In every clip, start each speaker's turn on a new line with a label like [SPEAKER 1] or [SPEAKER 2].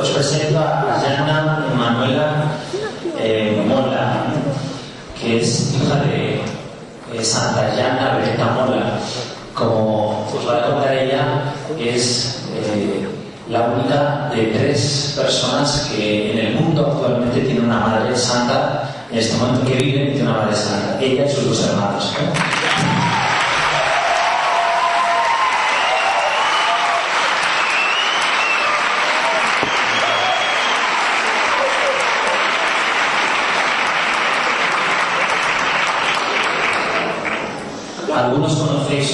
[SPEAKER 1] Os presento a Yana Manuela eh, Mola, que es hija de, de Santa Yana Beretta Mola. Como os va a contar ella, es eh, la única de tres personas que en el mundo actualmente tiene una madre santa, en este momento que vive tiene una madre santa, ella y sus dos hermanos.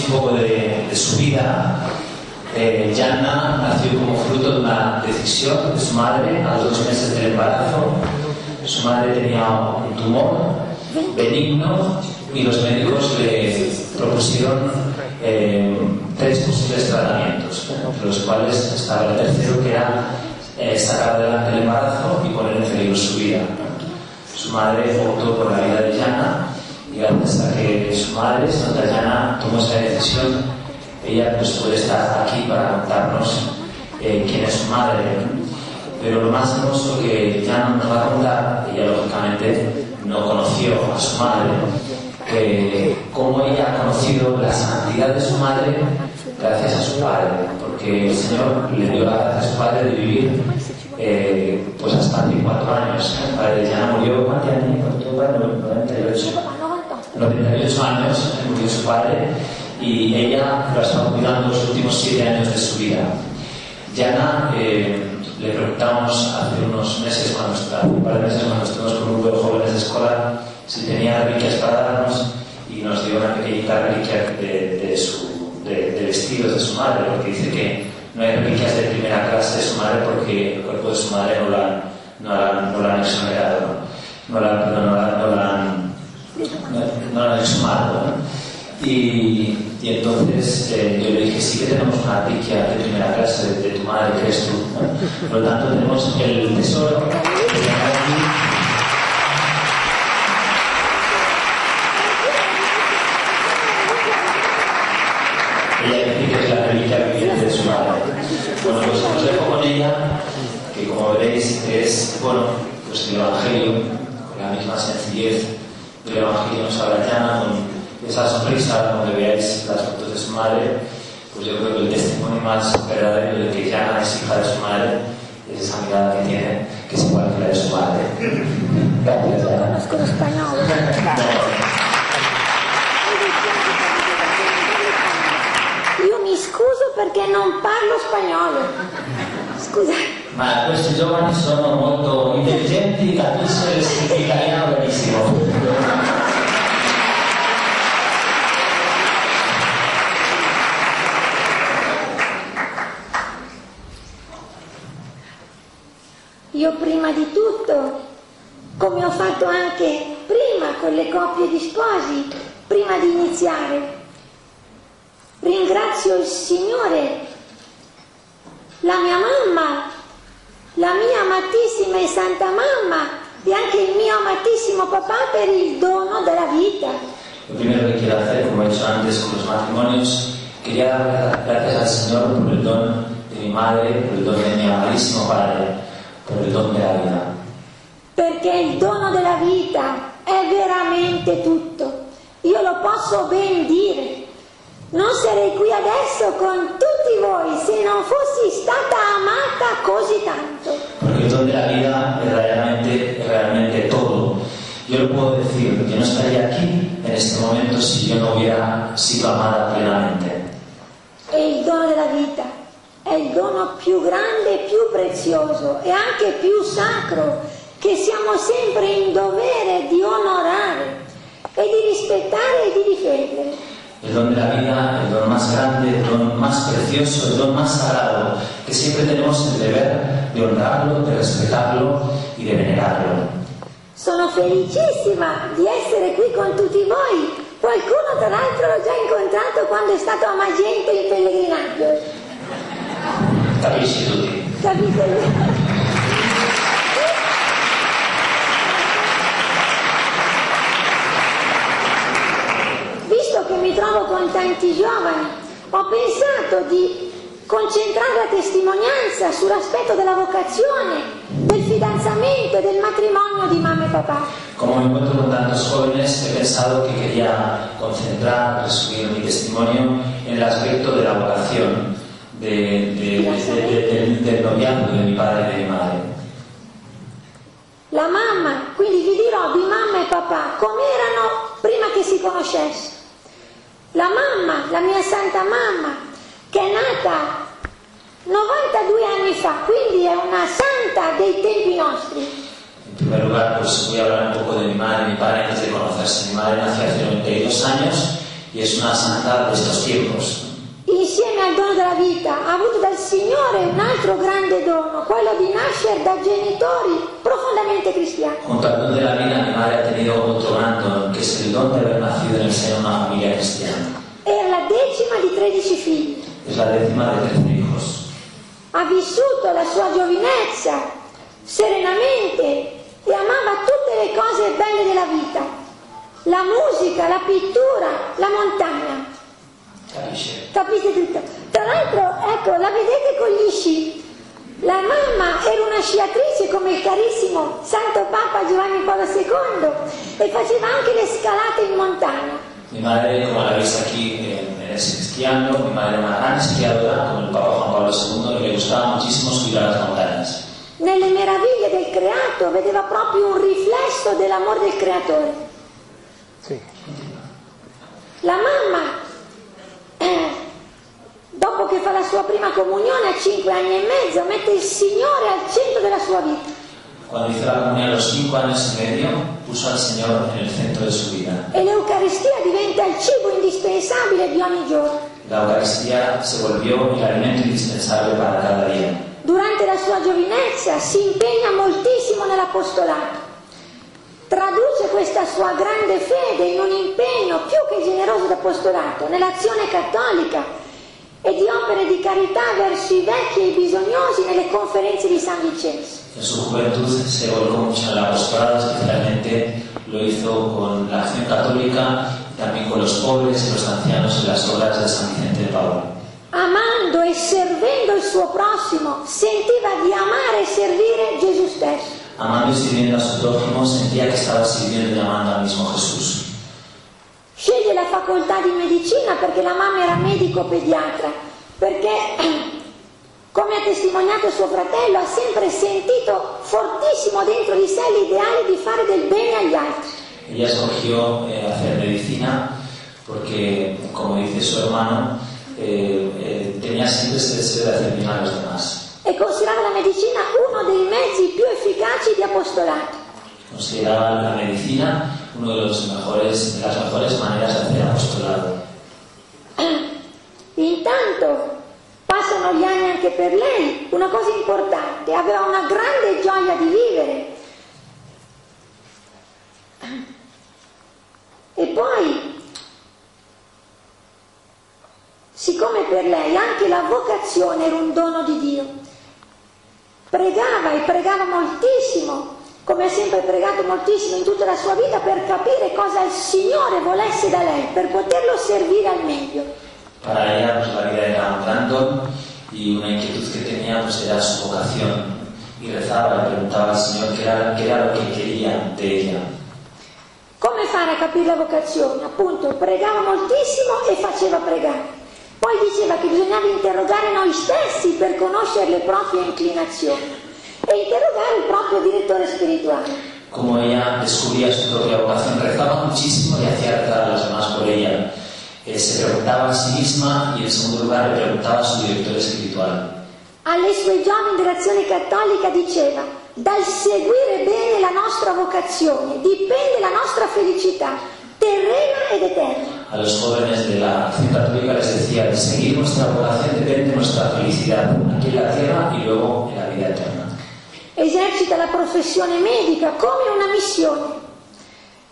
[SPEAKER 1] Un poco de, su vida. Eh, nació como fruto de una decisión de su madre a los dos meses del embarazo. Su madre tenía un tumor benigno y los médicos le propusieron eh, tres posibles tratamientos, entre los cuales estaba el tercero que era eh, sacar adelante el embarazo y poner en peligro su vida. Su madre optó por la vida de Yana y gracias a que su madre, Santa Yana, tomó esa decisión, ella pues puede estar aquí para contarnos eh, quién es su madre. Pero lo más hermoso que Yana nos va a contar, ella lógicamente no conoció a su madre, cómo ella ha conocido la santidad de su madre gracias a su padre, porque el Señor le dio la gracia a su padre de vivir eh, pues hasta 24 años. El padre Yana murió, ¿cuántos años? 98. 98 años murió su padre y ella lo ha estado cuidando los últimos 7 años de su vida. Yana, eh, le preguntamos hace unos meses, cuando, hace un par de meses, cuando estuvimos con un grupo de jóvenes de escuela, si tenía reliquias para darnos y nos dio una pequeñita reliquia de, de, su, de, de vestidos de su madre, porque dice que no hay reliquias de primera clase de su madre porque el cuerpo de su madre no la, no la, no la han exonerado, no, la, no, la, no la han no han exhumado. ¿no? Y, entonces eh, yo le dije, sí que tenemos una reliquia de primera clase de, tu madre, que eres tú. ¿no? Por lo tanto, tenemos el tesoro. Ella dice que es la reliquia viviente de su madre. Bueno, pues os dejo con ella, que como veréis es, bueno, pues el Evangelio, con la misma sencillez del Evangelio nos habla Yana con esa sonrisa cuando veáis las fotos de su madre, pues yo creo que el testimonio más verdadero de que Yana es hija de su madre es esa mirada que tiene, que es igual que la de su madre. Gracias, Yana.
[SPEAKER 2] Conosco lo spagnolo. Io mi scuso perché non parlo spagnolo. Scusate.
[SPEAKER 1] Ma questi giovani sono molto intelligenti, capiscono l'italiano benissimo.
[SPEAKER 2] Io prima di tutto, come ho fatto anche prima con le coppie di sposi, prima di iniziare, ringrazio il Signore, la mia mamma, la mia amatissima e santa mamma e anche il mio amatissimo papà per il dono della vita.
[SPEAKER 1] Lo primero que quiero hacer, como he dicho antes con los matrimonios, quería dar gracias al Señor por el don de mi madre, por el don de mi amadísimo padre, por el don de la vida.
[SPEAKER 2] Perché il dono della vita è veramente tutto. Io lo posso ben dire. Non sarei qui adesso con tutti voi se non fossi stata amata così tanto.
[SPEAKER 1] Porque el don de la vida verdaderamente, realmente todo. Yo lo puedo decir, yo no estaría aquí en este momento si yo no hubiera sido amada plenamente.
[SPEAKER 2] E il dono della vita è il dono più grande più prezioso e anche più sacro che siamo sempre in dovere di onorare e di rispettare e di difendere.
[SPEAKER 1] El don de la vida, el don más grande, el don más precioso, el don más sagrado, que siempre tenemos el deber de honrarlo, de respetarlo y de venerarlo.
[SPEAKER 2] Sono felicissima di essere qui con tutti voi. Qualcuno tra l'altro l'ho già incontrato quando è stato a Magenta in pellegrinaggio.
[SPEAKER 1] Capisci tutti?
[SPEAKER 2] Capite? Visto che mi trovo con tanti giovani, ho pensato di concentrare la testimonianza sull'aspetto della vocazione, del fidanzamento e del matrimonio di mamma e papà.
[SPEAKER 1] Como me encuentro con tantos jóvenes, he pensado que quería concentrar, resumir mi testimonio en el aspecto de la vocación, de, de- de- de- del- del noviazgo de mi padre y de mi madre.
[SPEAKER 2] La mamma, quindi vi dirò di mamma e papà come erano prima che si conoscessero. La mamma, la mia santa mamma, che è nata 92 anni fa, quindi è una santa dei tempi nostri.
[SPEAKER 1] En primer lugar, pues voy a hablar un poco de mi madre mi padre antes de conocerse. Mi madre nació hace 92 años y es una santa de estos tiempos.
[SPEAKER 2] Insieme al dono della vita ha avuto dal Signore un altro grande dono, quello di nascere da genitori profondamente cristiani.
[SPEAKER 1] Al don de la vida, mi madre ha tenido otro gran don, que es el don de haber nacido en el seno de una familia cristiana.
[SPEAKER 2] Era la decima di 13 figli.
[SPEAKER 1] Es la décima de 13 hijos.
[SPEAKER 2] Ha vissuto la sua giovinezza serenamente e amava tutte le cose belle della vita. La musica, la pittura, la montagna.
[SPEAKER 1] Capisce?
[SPEAKER 2] Capite tutto? Tra l'altro, ecco, la vedete con gli sci. La mamma era una sciatrice come il carissimo Santo Papa Giovanni Paolo II e faceva anche le scalate in montagna.
[SPEAKER 1] Mi madre, como la veis aquí, cristiano. Mi madre era una gran esquiadora, como el Papa Juan Pablo II, le gustaba muchísimo subir a las montañas.
[SPEAKER 2] Nelle meraviglie del creato vedeva proprio un riflesso dell'amore del creatore.
[SPEAKER 3] Sì.
[SPEAKER 2] La mamma, dopo che fa la sua prima comunione a 5 anni e mezzo, mette il Signore al centro della sua vita.
[SPEAKER 1] Cuando hizo la comunión a los 5 años y medio, puso al Señor en el centro de su vida.
[SPEAKER 2] E l'Eucaristia diventa il cibo indispensabile di ogni giorno.
[SPEAKER 1] La Eucaristía se volvió el alimento indispensable para cada día.
[SPEAKER 2] Durante la sua giovinezza si impegna moltissimo nell'apostolato. Traduce questa sua grande fede in un impegno più che generoso d'apostolato, nell'azione cattolica e di opere di carità verso i vecchi e i bisognosi nelle conferenze di San Vincenzo.
[SPEAKER 1] En su juventud se volcó mucho en el apostolado, especialmente lo hizo con la acción católica también con los pobres y los ancianos en las obras de San Vicente de Paolo.
[SPEAKER 2] Amando e servendo il suo prossimo, sentiva di amare e servire Gesù stesso.
[SPEAKER 1] Amando y sirviendo a su prójimo, sentía que estaba sirviendo y amando al mismo Jesús.
[SPEAKER 2] Sceglie la facoltà di medicina perché la mamma era medico pediatra, perché, come ha testimoniato suo fratello, ha sempre sentito fortissimo dentro di sé l'ideale di fare del bene agli altri.
[SPEAKER 1] Ella escogió eh, hacer medicina porque, como dice su hermano, eh, eh, tenía siempre ese deseo de hacer bien a los demás.
[SPEAKER 2] E considerava la medicina uno dei mezzi più efficaci di apostolato.
[SPEAKER 1] Consideraba la medicina uno de, los mejores, de las mejores maneras de hacer apostolado.
[SPEAKER 2] Intanto passano gli anni anche per lei, una cosa importante, aveva una grande gioia di vivere. E poi, siccome per lei anche la vocazione era un dono di Dio, pregava e pregava moltissimo, come ha sempre pregato moltissimo in tutta la sua vita per capire cosa il Signore volesse da lei, per poterlo servire al meglio.
[SPEAKER 1] Para ella, pues la vida era un don y una inquietud que tenía, pues era su vocación. Y rezaba, le preguntaba al Señor qué era, qué era lo que quería de ella.
[SPEAKER 2] Come fare a capire la vocazione? Appunto, pregava moltissimo e faceva pregare. Poi diceva che bisognava interrogare noi stessi per conoscere le proprie inclinazioni e interrogare il proprio direttore spirituale.
[SPEAKER 1] Como ella descubría su propia vocación, rezaba muchísimo y hacía rezar a los demás por ella. Eh, se preguntaba a sí misma y en segundo lugar le preguntaba a su director espiritual.
[SPEAKER 2] Alle sue giovani dell'azione cattolica diceva, dal seguire bene la nostra vocazione dipende la nostra felicità. terrena ed eterna.
[SPEAKER 1] A los jóvenes de la acción católica les decía de seguir nuestra vocación depende de nuestra felicidad aquí en la tierra y luego en la vida eterna.
[SPEAKER 2] Esercita la professione medica come una missione.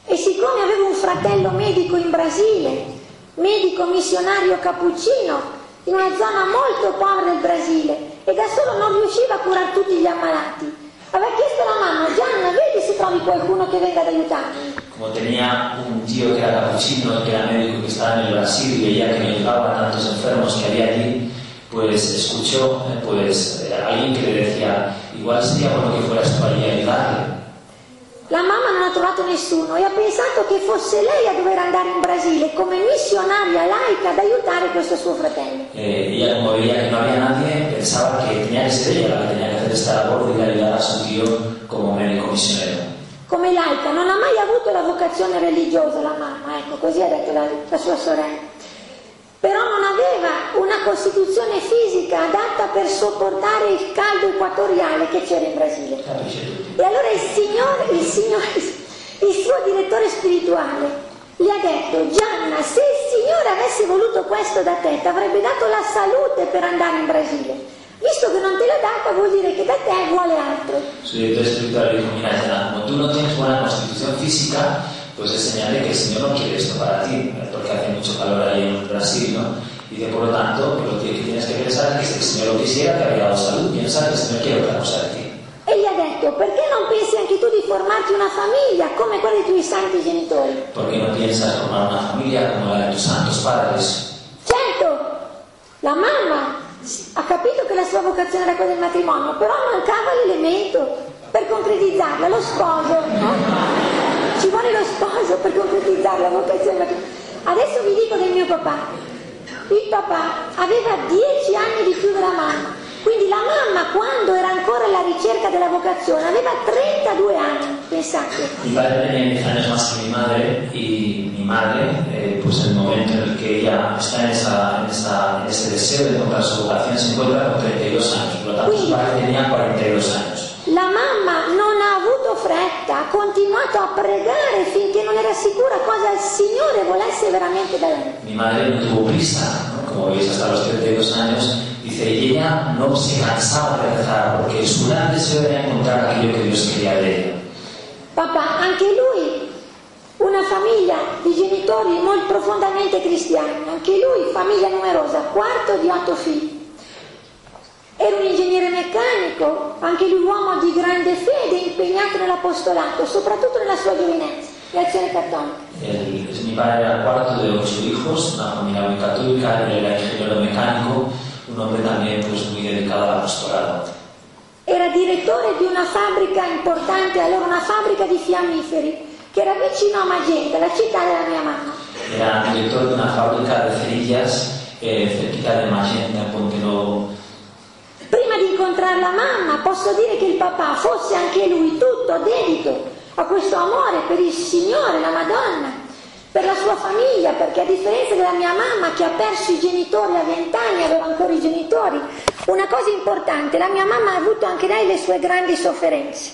[SPEAKER 2] E siccome avevo un fratello medico in Brasile, medico missionario cappuccino, in una zona molto povera del Brasile, e da solo non riusciva a curare tutti gli ammalati, aveva chiesto alla mamma, Gianna, vedi se trovi qualcuno che venga ad aiutarmi.
[SPEAKER 1] Como tenía un tío que era capuchino, que era médico que estaba en el Brasil y veía que ayudaba a tantos enfermos que había allí, pues escuchó pues, eh, alguien que le decía, igual sería bueno que fueras tú allí a ayudarle.
[SPEAKER 2] La mamma non ha trovato nessuno e ha pensato che fosse lei a dover andare in Brasile come missionaria laica ad aiutare questo suo fratello.
[SPEAKER 1] Eh, ella como veía que no había nadie, pensaba que tenía que ser ella la que tenía que hacer esta labor de ayudar a su tío como médico misionero.
[SPEAKER 2] Come laica non ha mai avuto la vocazione religiosa la mamma, ecco, così ha detto la, la sua sorella. Però non aveva una costituzione fisica adatta per sopportare il caldo equatoriale che c'era in Brasile. E allora il Signore, il Signore, il suo direttore spirituale gli ha detto, Gianna, se il Signore avesse voluto questo da te, ti avrebbe dato la salute per andare in Brasile. Visto che non te l'ha data, vuol dire che da te vuole altro.
[SPEAKER 1] Su director espiritual le dijo, mira, Yana, como tú no tienes buena constitución física, pues es señal de que el Señor no quiere esto para ti, porque hace mucho calor ahí en Brasil, ¿no? Y de por lo tanto, pues lo que tienes que pensar es que si el Señor lo quisiera, te habría dado salud, piensa que el Señor quiere otra cosa de ti.
[SPEAKER 2] E gli ha detto, perché non pensi anche tu di formarti una famiglia come quella dei tuoi santi genitori?
[SPEAKER 1] ¿Por qué no piensas formar una familia como la de tus santos padres?
[SPEAKER 2] Certo, la mamma ha capito che la sua vocazione era quella del matrimonio, però mancava l'elemento per concretizzarla, lo sposo. no? Vuole lo sposo per concretizzare la vocazione. Adesso vi dico del mio papà. Il papà aveva dieci anni di più della mamma, quindi la mamma quando era ancora alla ricerca della vocazione aveva 32 anni, pensate.
[SPEAKER 1] Mi padre tenía 10 años más que mi madre y mi madre, eh, pues en el momento en el que ella está en, esa, en, esa- en ese deseo de encontrar su vocación, se encuentra con 32 años. Por lo tanto, su padre tenía 42 años.
[SPEAKER 2] La mamma non ha avuto fretta, ha continuato a pregare finché non era sicura cosa il Signore volesse veramente da lei.
[SPEAKER 1] Mi madre no tuvo prisa, ¿no? como veis, hasta los 32 años. Dice, y ella no se cansaba de rezar porque su gran deseo era encontrar aquello que Dios quería de ella.
[SPEAKER 2] Papà, anche lui, una famiglia di genitori molto profondamente cristiani, anche lui, famiglia numerosa, quarto di otto figli. Era un ingegnere meccanico, anche lui uomo di grande fede, impegnato nell'apostolato, soprattutto nella sua giovinezza, l'azione cattolica.
[SPEAKER 1] El- mi padre era el cuarto de ocho hijos, una familia muy católica, él era ingeniero mecánico, un hombre también pues, muy dedicado al apostolado.
[SPEAKER 2] Era direttore di una fabbrica importante, allora una fabbrica di fiammiferi, che era vicino a Magenta, la città della mia mamma.
[SPEAKER 1] Era director de una fábrica de cerillas eh, cerquita de Magenta, en Ponte Nuevo.
[SPEAKER 2] Prima di incontrare la mamma posso dire che il papà fosse anche lui tutto dedito a questo amore per il Signore, la Madonna, per la sua famiglia, perché a differenza della mia mamma che ha perso i genitori a vent'anni, aveva ancora i genitori, una cosa importante, la mia mamma ha avuto anche lei le sue grandi sofferenze.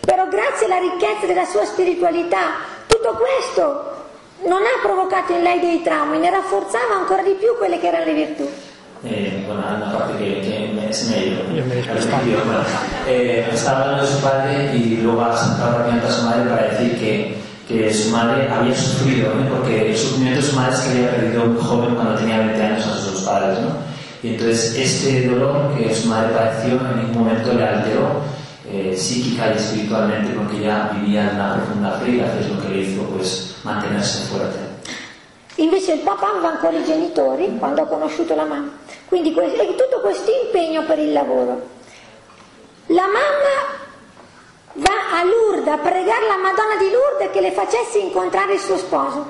[SPEAKER 2] Però grazie alla ricchezza della sua spiritualità, tutto questo non ha provocato in lei dei traumi, ne rafforzava ancora di più quelle che erano le virtù.
[SPEAKER 1] Eh, bueno, una parte que, que me, se me ha ido.
[SPEAKER 3] Yo me he
[SPEAKER 1] bueno, eh, estaba hablando de su padre y luego ha sacado rápidamente a su madre para decir que, que su madre había sufrido, ¿no? porque el sufrimiento de su madre es que había perdido muy joven cuando tenía 20 años a sus dos padres. ¿no? Y entonces este dolor que su madre padeció en ningún momento le alteró eh, psíquica y espiritualmente porque ya vivía en una profunda fe y es lo que le hizo pues, mantenerse fuerte.
[SPEAKER 2] Invece il papà aveva ancora i genitori quando ha conosciuto la mamma. Quindi que- e tutto questo impegno per il lavoro. La mamma va a Lourdes a pregare la Madonna di Lourdes che le facesse incontrare il suo sposo.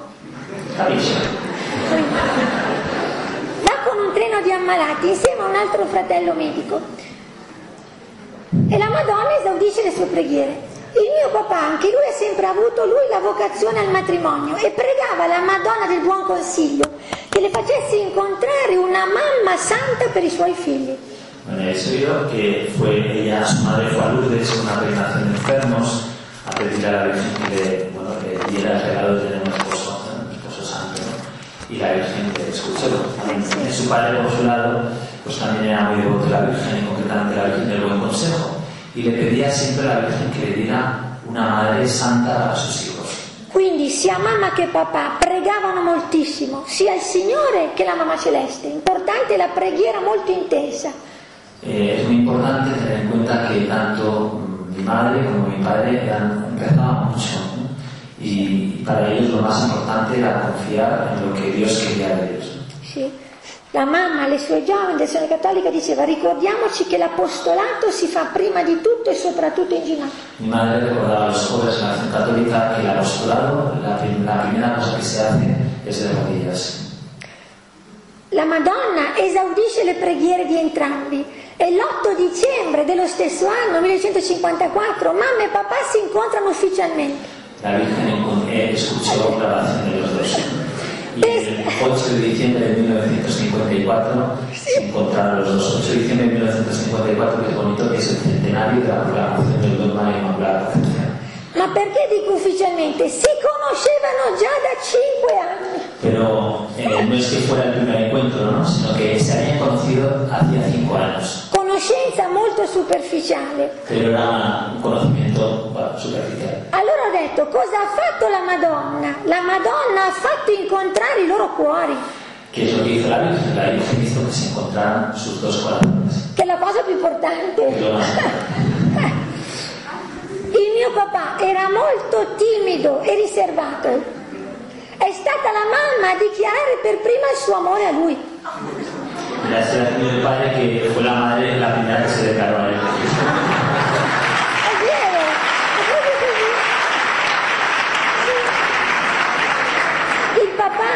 [SPEAKER 2] Va con un treno di ammalati insieme a un altro fratello medico. E la Madonna esaudisce le sue preghiere. Il mio papà, anche lui ha sempre avuto lui la vocazione al matrimonio e pregava la Madonna del Buon Consiglio che le facesse incontrare una mamma santa per i suoi figli.
[SPEAKER 1] Bueno, he oído que fue ella, su madre fue a Lourdes una peregrinación de enfermos a pedirle a la Virgen que le, bueno, le diera el regalo de tener un esposo y la Virgen le escuchó. Su padre, por su lado, pues también era muy devoto de la Virgen, y concretamente la Virgen del Buen Consejo, y le pedía siempre a la Virgen que le diera una madre santa para sus hijos.
[SPEAKER 2] Quindi sia mamma che papà pregavano moltissimo, sia il Signore che la mamma celeste. Importante la preghiera molto intensa.
[SPEAKER 1] Eh, muy importante tener en cuenta que tanto mm, mi madre como mi padre eran, rezaban mucho. ¿no? Y para ellos lo más importante era confiar en lo que Dios quería de ellos.
[SPEAKER 2] Sì. La mamma alle sue giovani dell'azione cattolica diceva ricordiamoci che l'apostolato si fa prima di tutto e soprattutto in ginocchio.
[SPEAKER 1] Mi madre recordaba a los jóvenes de la acción católica que el apostolado, la, la primera cosa que se hace es de rodillas.
[SPEAKER 2] La Madonna esaudisce le preghiere di entrambi e l'8 dicembre dello stesso anno, 1954, mamma e papà si incontrano ufficialmente.
[SPEAKER 1] La Virgen escuchó la dos. Y el 8 de diciembre de 1954 se encontraron los dos. 8 de diciembre de 1954, que bonito, que es el centenario de la proclamación del dogma Concepción.
[SPEAKER 2] Ma perché dico ufficialmente? Si conoscevano già da 5 anni.
[SPEAKER 1] Pero eh, no es que fuera el primer encuentro, ¿no? sino que se habían conocido hacía cinco años.
[SPEAKER 2] Conoscenza molto superficiale.
[SPEAKER 1] Pero era un conocimiento bueno, superficial.
[SPEAKER 2] Allora ho detto, cosa ha fatto la Madonna? La Madonna ha fatto incontrare i loro cuori,
[SPEAKER 1] ¿Qué es lo que hizo la Virgen? La Virgen hizo que se encontraran sus dos corazones.
[SPEAKER 2] che è la cosa più importante. Il mio papà era molto timido e riservato. È stata la mamma a dichiarare per prima il suo amore a lui.
[SPEAKER 1] La explicación del padre que fue la madre la primera que se declaró a él.
[SPEAKER 2] È vero, è proprio così. Sì. Il papà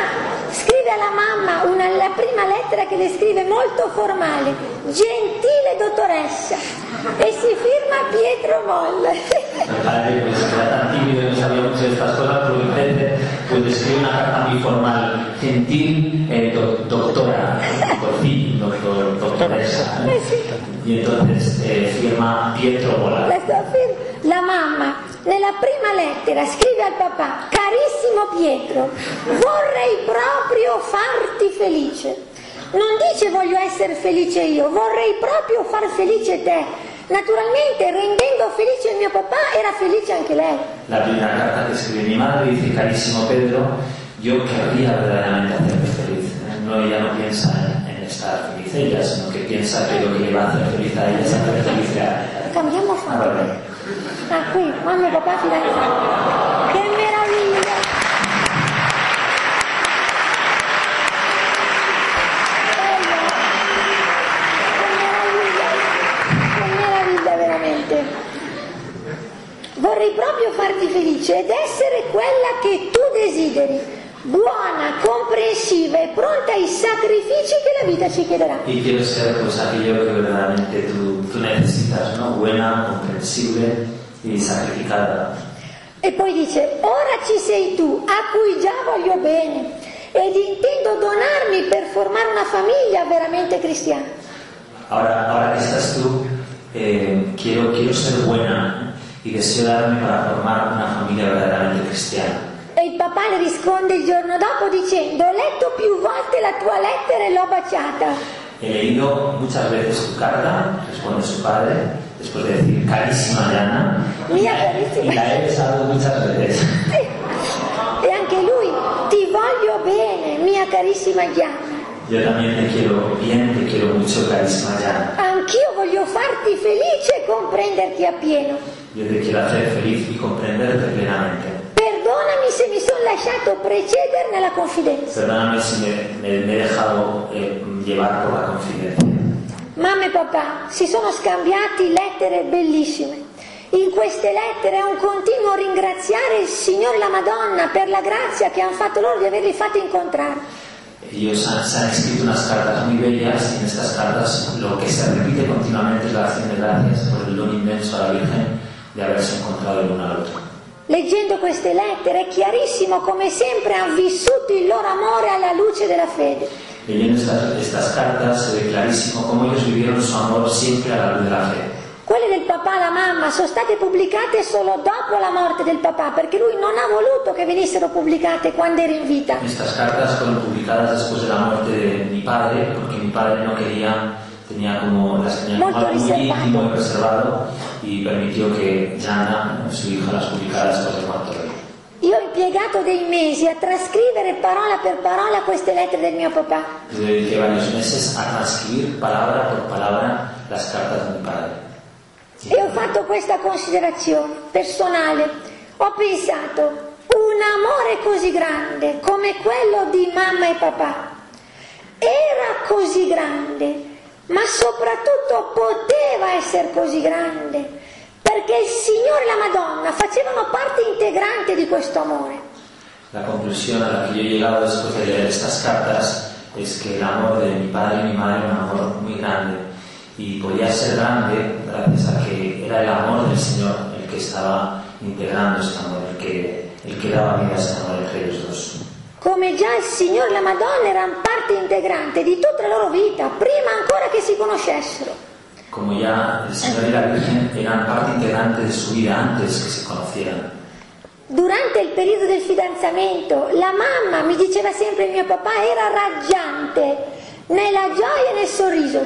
[SPEAKER 2] scrive alla mamma una, la prima lettera che le scrive molto formale, gentile dottoressa, e si firma Pietro Molle.
[SPEAKER 1] El padre pues, era tan tímido y no sabía mucho de estas cosas, por repente pues, escribe una carta muy formal, gentil, eh, doc- doctora, por fin, doctor, doctoresa. Y entonces eh, firma Pietro Mola.
[SPEAKER 2] La, sua firma. La mamma nella prima lettera scrive al papà, carissimo Pietro, vorrei proprio farti felice. Non dice voglio essere felice io, vorrei proprio far felice te. Naturalmente rendendo felice il mio papà era felice anche lei.
[SPEAKER 1] La primera carta que escribe mi madre dice, carísimo Pedro, yo querría verdaderamente hacerte feliz. No, ella no piensa en, estar feliz ella, sino que piensa que lo que le va a hacer feliz a ella es hacer feliz a
[SPEAKER 2] Cambiamo
[SPEAKER 1] Ah,
[SPEAKER 2] foto.
[SPEAKER 1] vabbè.
[SPEAKER 2] Ah, qui, mamma e papà fidanzati. Vorrei proprio farti felice ed essere quella che tu desideri, buona, comprensiva e pronta ai sacrifici che la vita ci chiederà.
[SPEAKER 1] Y quiero ser pues aquello que verdaderamente tú, tú necesitas, ¿no? Buena, comprensible y sacrificada.
[SPEAKER 2] E poi dice, ora ci sei tu, a cui già voglio bene, ed intendo donarmi per formare una famiglia veramente cristiana.
[SPEAKER 1] Ahora, ahora que estás tú, eh, quiero, quiero ser buena y deseo darme para formar una familia verdaderamente cristiana.
[SPEAKER 2] E il papà le risponde il giorno dopo dicendo, ho letto più volte la tua lettera e l'ho baciata.
[SPEAKER 1] He leído muchas veces tu carta, responde su padre, después de decir carísima Diana,
[SPEAKER 2] Mia carissima.
[SPEAKER 1] y la he besado muchas veces.
[SPEAKER 2] E anche lui, ti voglio bene, mia carissima Gianna.
[SPEAKER 1] Yo también te quiero bien, te quiero mucho, carísima Diana.
[SPEAKER 2] Anch'io voglio farti felice e comprenderti appieno.
[SPEAKER 1] Yo te quiero hacer feliz y comprenderte plenamente.
[SPEAKER 2] Perdonami se mi sono lasciato precedere nella confidenza.
[SPEAKER 1] Me, me- me he dejado eh, llevar por la confidencia.
[SPEAKER 2] Mamma e papà si sono scambiati lettere bellissime. In queste lettere è un continuo ringraziare il Signore e la Madonna per la grazia che hanno fatto loro di averli fatti incontrare.
[SPEAKER 1] Ellos han, se han escrito unas cartas muy bellas y en estas cartas lo que se repite continuamente es la acción de gracias por el don inmenso a la Virgen encontrado el uno al otro.
[SPEAKER 2] Leggendo queste lettere è chiarissimo come sempre hanno vissuto il loro amore alla luce della fede.
[SPEAKER 1] Leyendo estas, estas cartas se ve clarísimo cómo ellos vivieron su amor siempre a la luz de la fe.
[SPEAKER 2] Quelle del papà e la mamma sono state pubblicate solo dopo la morte del papà, perché lui non ha voluto che venissero pubblicate quando era in vita.
[SPEAKER 1] Estas cartas fueron publicadas después de la muerte de mi padre, porque mi padre no quería, tenía como, las tenía muy
[SPEAKER 2] riservato.
[SPEAKER 1] íntimo y reservado y permitió que Gianna, su hija, las publicara después de muerto él.
[SPEAKER 2] Io ho impiegato dei mesi a trascrivere parola per parola queste lettere del mio papà.
[SPEAKER 1] Yo dediqué varios meses a transcribir palabra por palabra las cartas de mi padre.
[SPEAKER 2] E ho fatto questa considerazione personale. Ho pensato, un amore così grande come quello di mamma e papà era così grande, ma soprattutto poteva essere così grande, perché il Signore e la Madonna facevano parte integrante di questo amore.
[SPEAKER 1] La conclusión a la que yo he llegado después de leer estas cartas es que el amor de mi padre y mi madre era un amor muy grande y podía ser grande gracias a que era el amor del Señor el que estaba integrando este amor, el que, el que daba vida a este amor entre ellos dos.
[SPEAKER 2] Come già il Signore e la Madonna erano parte integrante di tutta la loro vita, prima ancora che si conoscessero.
[SPEAKER 1] Como ya el Señor y la Virgen eran parte integrante de su vida antes que se conocieran.
[SPEAKER 2] Durante il periodo del fidanzamento, la mamma mi diceva sempre il mio papà era raggiante, nella gioia e nel sorriso.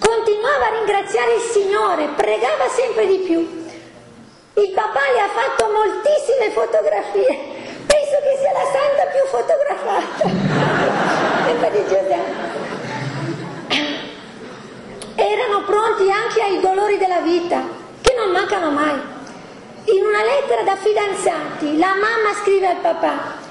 [SPEAKER 2] Continuava a ringraziare il Signore, pregava sempre di più. Il papà le ha fatto moltissime fotografie. Penso che sia la santa più fotografata. Sempre di Giuseppe. Erano pronti anche ai dolori della vita, che non mancano mai. In una lettera da fidanzati, la mamma scrive al papà,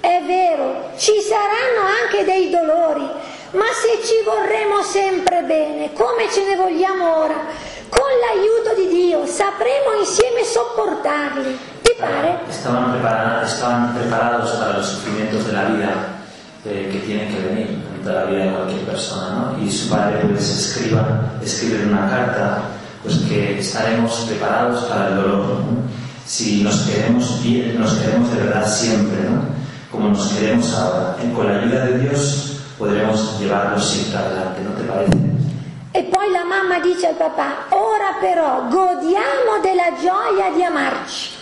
[SPEAKER 2] è vero, ci saranno anche dei dolori, ma se ci vorremo sempre bene, come ce ne vogliamo ora, con l'aiuto di Dio sapremo insieme sopportarli.
[SPEAKER 1] Estaban, estaban preparados para los sufrimientos de la vida eh, que tienen que venir en toda la vida de cualquier persona, ¿no? Y su padre pues escriba, escribe en una carta pues que estaremos preparados para el dolor, ¿no? Si nos queremos bien, nos queremos de verdad siempre, ¿no? Como nos queremos ahora. Y con la ayuda de Dios podremos llevarlo siempre adelante, ¿no te parece?
[SPEAKER 2] E poi la mamma dice al papà, ora però godiamo della gioia di amarci.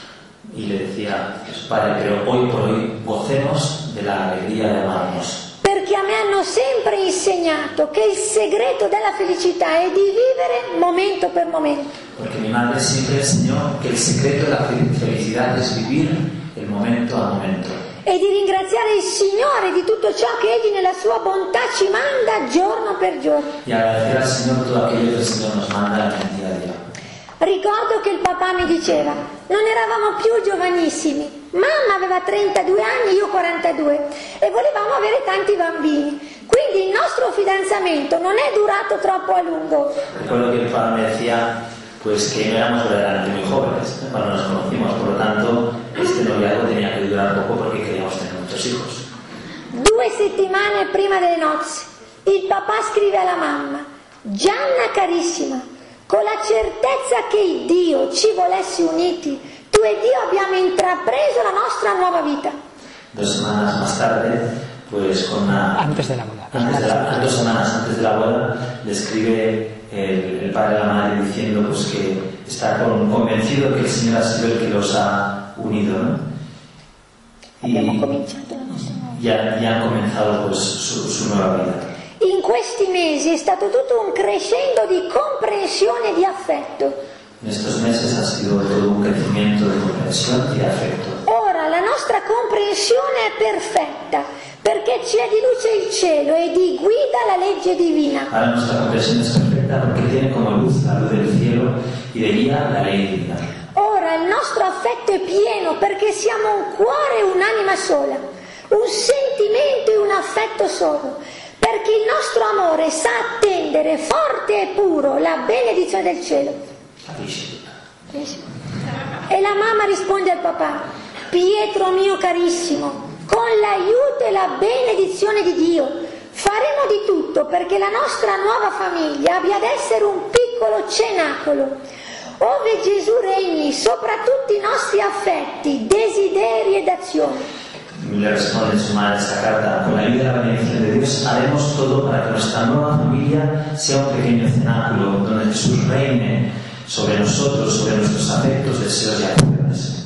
[SPEAKER 1] Y le decía padre, pero hoy por hoy gocemos de la alegría de amarnos.
[SPEAKER 2] Perché a me hanno sempre insegnato che il segreto della felicità è di vivere momento per momento.
[SPEAKER 1] Porque mi madre siempre enseñó que el secreto de la fel- felicidad es vivir el momento a momento
[SPEAKER 2] e di ringraziare il Signore di tutto ciò che Egli nella sua bontà ci manda giorno per giorno.
[SPEAKER 1] y agradecer al Señor todo aquello que el Señor nos manda en el día a día.
[SPEAKER 2] Ricordo che il papà mi diceva, non eravamo più giovanissimi, mamma aveva 32 anni, io 42 e volevamo avere tanti bambini, quindi il nostro fidanzamento non è durato troppo a lungo.
[SPEAKER 1] Recuerdo que el padre me decía pues que no éramos verdaderamente muy jóvenes cuando nos conocimos, por lo tanto este noviazgo tenía que durar poco porque queríamos tener muchos hijos.
[SPEAKER 2] Due settimane prima delle nozze, il papà scrive alla mamma, Gianna carissima, con la certezza che Dio ci volesse uniti, tu e Dio abbiamo intrapreso la nostra nuova vita.
[SPEAKER 1] Dos semanas más tarde, pues con una...
[SPEAKER 3] Antes de la boda.
[SPEAKER 1] Antes de la-
[SPEAKER 3] antes.
[SPEAKER 1] dos semanas antes de la boda, le escribe el, el padre a la madre diciendo pues que está con- convencido que el Señor ha sido el que los ha unido, ¿no? Y
[SPEAKER 2] cominciato la nostra nuova
[SPEAKER 1] ya, ya han comenzado pues su, su nueva vida.
[SPEAKER 2] Questi mesi è stato tutto un crescendo di comprensione e di affetto.
[SPEAKER 1] En estos meses ha sido todo un crecimiento de comprensión y de afecto.
[SPEAKER 2] Ora la nostra comprensione è perfetta perché c'è di luce il cielo e di guida la legge divina.
[SPEAKER 1] Ahora nuestra comprensión es perfecta porque tiene como luz la luz del cielo y de guía la ley divina.
[SPEAKER 2] Ora il nostro affetto è pieno perché siamo un cuore e un'anima sola, un sentimento e un affetto solo, perché il nostro amore sa attendere forte e puro la benedizione del cielo. E la mamma risponde al papà, Pietro mio carissimo, con l'aiuto e la benedizione di Dio faremo di tutto perché la nostra nuova famiglia abbia ad essere un piccolo cenacolo, ove Gesù regni sopra tutti i nostri affetti, desideri ed azioni.
[SPEAKER 1] Le responde su madre esta carta, con la ayuda y la bendición de Dios haremos todo para que nuestra nueva familia sea un pequeño cenáculo donde Jesús reine sobre nosotros, sobre nuestros afectos, deseos y acciones.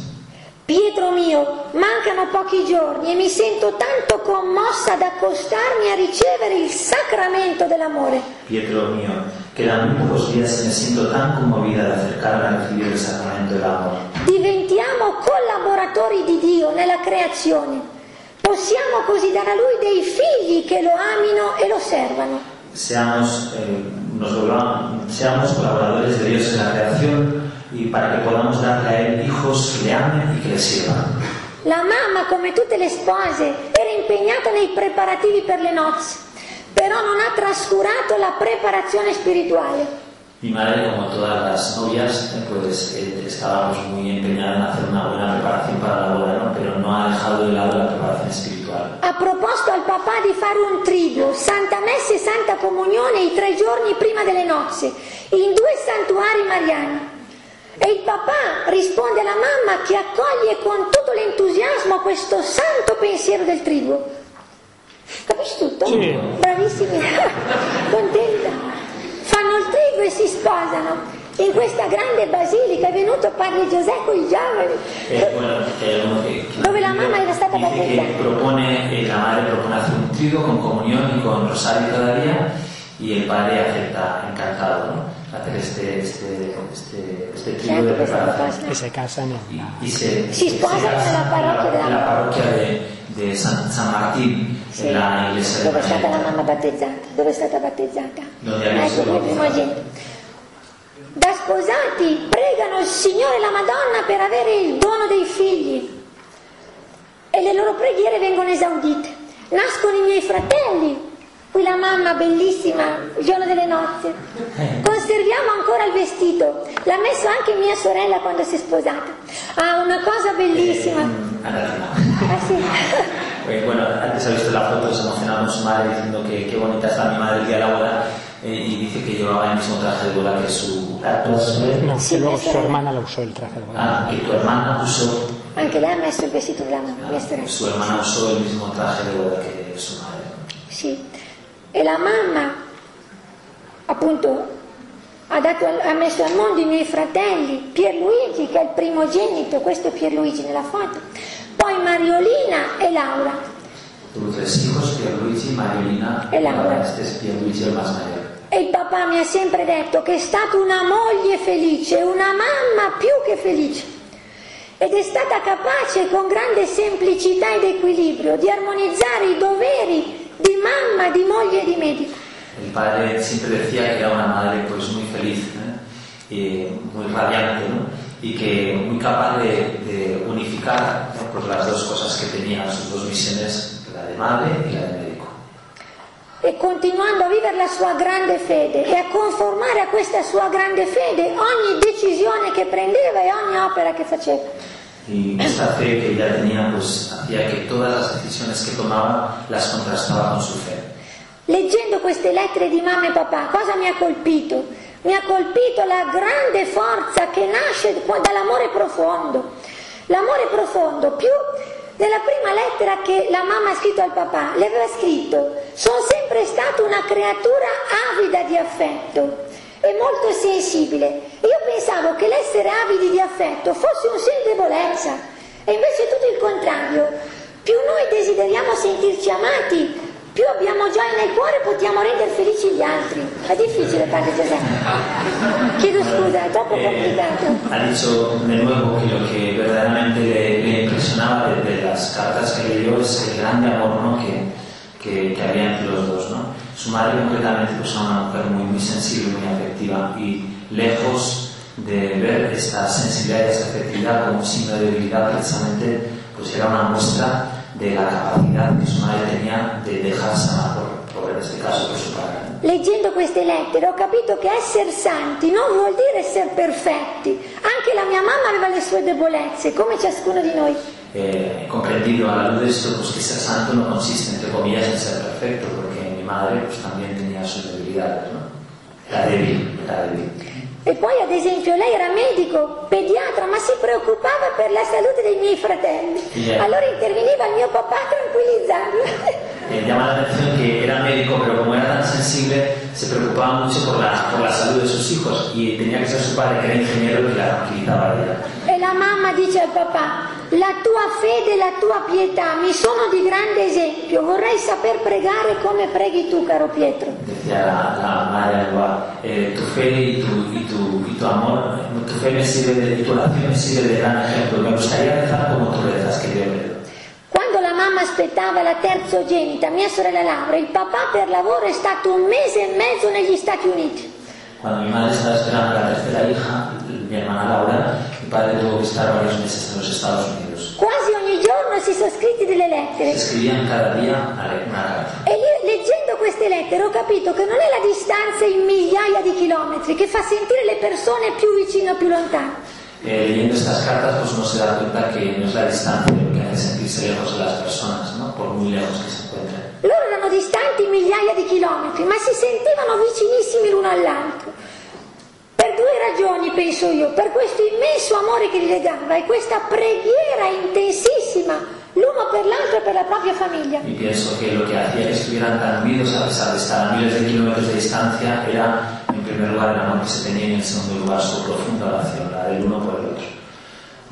[SPEAKER 2] Pietro mio, mancano pochi giorni e mi sento tanto commossa ad accostarmi a ricevere il sacramento dell'amore.
[SPEAKER 1] Pietro mío, quedan muy pocos días y me siento tan conmovida de acercarme a recibir el sacramento del amor.
[SPEAKER 2] Diventiamo collaboratori di Dio nella creazione. Possiamo così dare a Lui dei figli che lo amino e lo servano.
[SPEAKER 1] Seamos, eh, nos seamos colaboradores de Dios en la creación y para que podamos darle a Él hijos que le amen y que le sirvan.
[SPEAKER 2] La mamma, come tutte le spose, era impegnata nei preparativi per le nozze, però non ha trascurato la preparazione spirituale.
[SPEAKER 1] Mi madre, como todas las novias, pues eh, estábamos muy empeñadas en hacer una buena preparación para la boda, ¿no? pero no ha dejado de lado la preparación espiritual.
[SPEAKER 2] Ha proposto al papà di fare un triduo, Santa Messa e Santa Comunione i tre giorni prima delle nozze, in due santuari mariani. E il papà risponde alla mamma che accoglie con tutto l'entusiasmo questo santo pensiero del triduo. Capisci tutto?
[SPEAKER 3] Sì.
[SPEAKER 2] Bravissimi, contenta. Triduo e si sposano. In questa grande basilica è venuto padre Giuseppe i giovani. Dove la mamma era stata battezzata.
[SPEAKER 1] propone, la madre propone hacer un trigo con comunión y con rosario cada día y el padre acepta encantado ¿no? hacer este, este, este, este trigo de preparación.
[SPEAKER 3] E se casano.
[SPEAKER 1] Y, y se,
[SPEAKER 2] Si
[SPEAKER 1] se-
[SPEAKER 2] sposan nella parrocchia
[SPEAKER 1] en la-
[SPEAKER 2] della-
[SPEAKER 1] en la parroquia de, de San, San Martín,
[SPEAKER 2] Sì.
[SPEAKER 1] la de
[SPEAKER 2] Dove è stata la mamma battezzata? Dove è stata battezzata? Ecco il
[SPEAKER 1] l'uomo.
[SPEAKER 2] primogenito. Da sposati pregano il Signore e la Madonna per avere il dono dei figli e le loro preghiere vengono esaudite. Nascono i miei fratelli, qui la mamma bellissima, il giorno delle nozze. Conserviamo ancora il vestito, l'ha messo anche mia sorella quando si è sposata. Ah, una cosa bellissima.
[SPEAKER 1] Anatima.
[SPEAKER 2] Ah sì.
[SPEAKER 1] Eh, bueno, antes ha visto la foto, se emocionaba con su madre diciendo que qué bonita está mi madre el día de la boda eh, y dice que llevaba el mismo traje de boda que su
[SPEAKER 3] No,
[SPEAKER 2] Sì,
[SPEAKER 3] che luego su hermana la usó il traje de boda.
[SPEAKER 1] Ah, que tu hermana usó,
[SPEAKER 2] Anche lei ha messo il vestito della mamma, mia sorella.
[SPEAKER 1] su hermana usó el mismo traje de boda que su madre.
[SPEAKER 2] Sì. E la mamma, appunto, ha, dato ha messo al mondo i miei fratelli, Pierluigi, che è il primogenito, questo è Pierluigi nella foto, poi Mariolina e Laura.
[SPEAKER 1] Tuvo tres hijos, Pierluigi, Mariolina
[SPEAKER 2] E Laura.
[SPEAKER 1] ahora este es Pierluigi el más mayor.
[SPEAKER 2] E il papà mi ha sempre detto che è stata una moglie felice, una mamma più che felice. Ed è stata capace con grande semplicità ed equilibrio di armonizzare i doveri di mamma, di moglie e di medico.
[SPEAKER 1] El padre siempre decía que era una madre pues muy feliz, ¿eh? y muy radiante, ¿no? y que muy capaz de, de unificar ¿no? pues las dos cosas que tenía, sus dos misiones, la de madre y la de médico.
[SPEAKER 2] e continuando a vivere la sua grande fede e a conformare a questa sua grande fede ogni decisione che prendeva e ogni opera che faceva.
[SPEAKER 1] Y esta fe que ella tenía pues hacía que todas las decisiones que tomaba las contrastaba con su fe.
[SPEAKER 2] Leggendo queste lettere di mamma e papà, cosa mi ha colpito? Mi ha colpito la grande forza che nasce dall'amore profondo. L'amore profondo più nella prima lettera che la mamma ha scritto al papà, le aveva scritto, sono sempre stata una creatura avida di affetto e molto sensibile. Io pensavo che l'essere avidi di affetto fosse un segno di debolezza, e invece è tutto il contrario. Più noi desideriamo sentirci amati, più abbiamo gioia nel cuore possiamo rendere felici gli altri. È difficile, padre Giuseppe. Chiedo scusa, è troppo complicato.
[SPEAKER 1] Ha dicho de nuevo que lo que verdaderamente le, le impresionaba de, de las cartas que leyó es el grande amor ¿no? que, que, que había entre los dos. ¿no? Su madre concretamente pues, era una mujer muy, muy sensible, muy afectiva y lejos de ver esta sensibilidad y esta afectividad como un signo de debilidad precisamente pues era una muestra de la capacidad que su madre tenía de dejarse amar por, por en este caso por su padre.
[SPEAKER 2] Leggendo queste lettere ho capito che essere santi non vuol dire essere perfetti. Anche la mia mamma aveva le sue debolezze, come ciascuno di noi.
[SPEAKER 1] eh, comprendido a la luz de esto pues que ser santo no consiste entre comillas en ser perfecto porque mi madre pues también tenía sus debilidades ¿no? era débil era débil
[SPEAKER 2] E poi, ad esempio, lei era medico, pediatra, ma si preoccupava per la salute dei miei fratelli.
[SPEAKER 1] Yeah.
[SPEAKER 2] Allora interveniva il mio papà a tranquillizzarlo.
[SPEAKER 1] Eh, llama la atención que era médico, pero como era tan sensible, se preocupaba mucho por la, por la salud de sus hijos y tenía que ser su padre, que era ingeniero, que la tranquilizaba a ella.
[SPEAKER 2] E la mamma dice al papà, la tua fede e la tua pietà mi sono di grande esempio, vorrei saper pregare come preghi tu, caro Pietro.
[SPEAKER 1] Eh, tu fe y tu, y, tu, y tu amor, tu fe me sirve tu oración me sirve de gran ejemplo. Me gustaría rezar como tú rezas, Pedro.
[SPEAKER 2] Quando la mamma aspettava la terzogenita, mia sorella Laura, il papà per lavoro è stato un mese e mezzo negli Stati Uniti.
[SPEAKER 1] Cuando mi madre estaba esperando a la tercera hija, mi hermana Laura, mi padre tuvo que estar varios meses en los Estados Unidos.
[SPEAKER 2] Quasi ogni giorno si sono scritti delle
[SPEAKER 1] Se
[SPEAKER 2] lettere.
[SPEAKER 1] escribían cada día una carta.
[SPEAKER 2] E io leggendo queste lettere ho capito che non è la distanza in migliaia di chilometri che fa sentire le persone più vicine o più lontane.
[SPEAKER 1] Eh, leyendo estas cartas, pues uno se da cuenta que no es la distancia lo que hace sentirse lejos de las personas, ¿no? por muy lejos que se encuentren.
[SPEAKER 2] Loro erano distanti migliaia di chilometri, ma si sentivano vicinissimi l'uno all'altro. Per due ragioni, penso io, per questo immenso amore che li legava e questa preghiera intensissima l'uno per l'altro e per la propria famiglia.
[SPEAKER 1] Y pienso que lo que hacía que estuvieran tan unidos a pesar de estar a miles de kilómetros de distancia era, en primer lugar, el amor que se tenía y en segundo lugar su profunda oración, la del uno por el otro.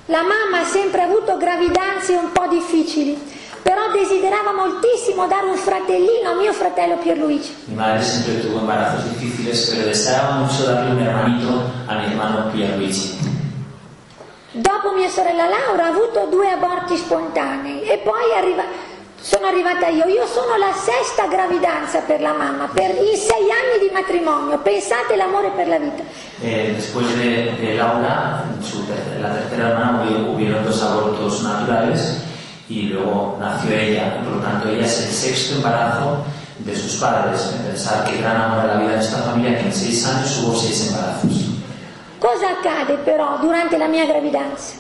[SPEAKER 2] La mamma ha sempre avuto gravidanze un po' difficili, però desiderava moltissimo dare un fratellino a mio fratello Pierluigi.
[SPEAKER 1] Mi madre siempre tuvo embarazos difíciles, pero deseaba mucho darle un hermanito a mi hermano Pierluigi.
[SPEAKER 2] Dopo mia sorella Laura ha avuto due aborti spontanei e poi arriva- sono arrivata io. Io sono la sesta gravidanza per la mamma, per i sei anni di matrimonio. Pensate l'amore per la vita.
[SPEAKER 1] Eh, después de, de Laura, su la tercera hermana, hubieron dos abortos naturales y luego nació ella. Y por lo tanto, ella es el sexto embarazo de sus padres. Pensar que gran amor a la vida de esta familia, que en seis años hubo seis embarazos.
[SPEAKER 2] Cosa accade però durante la mia gravidanza?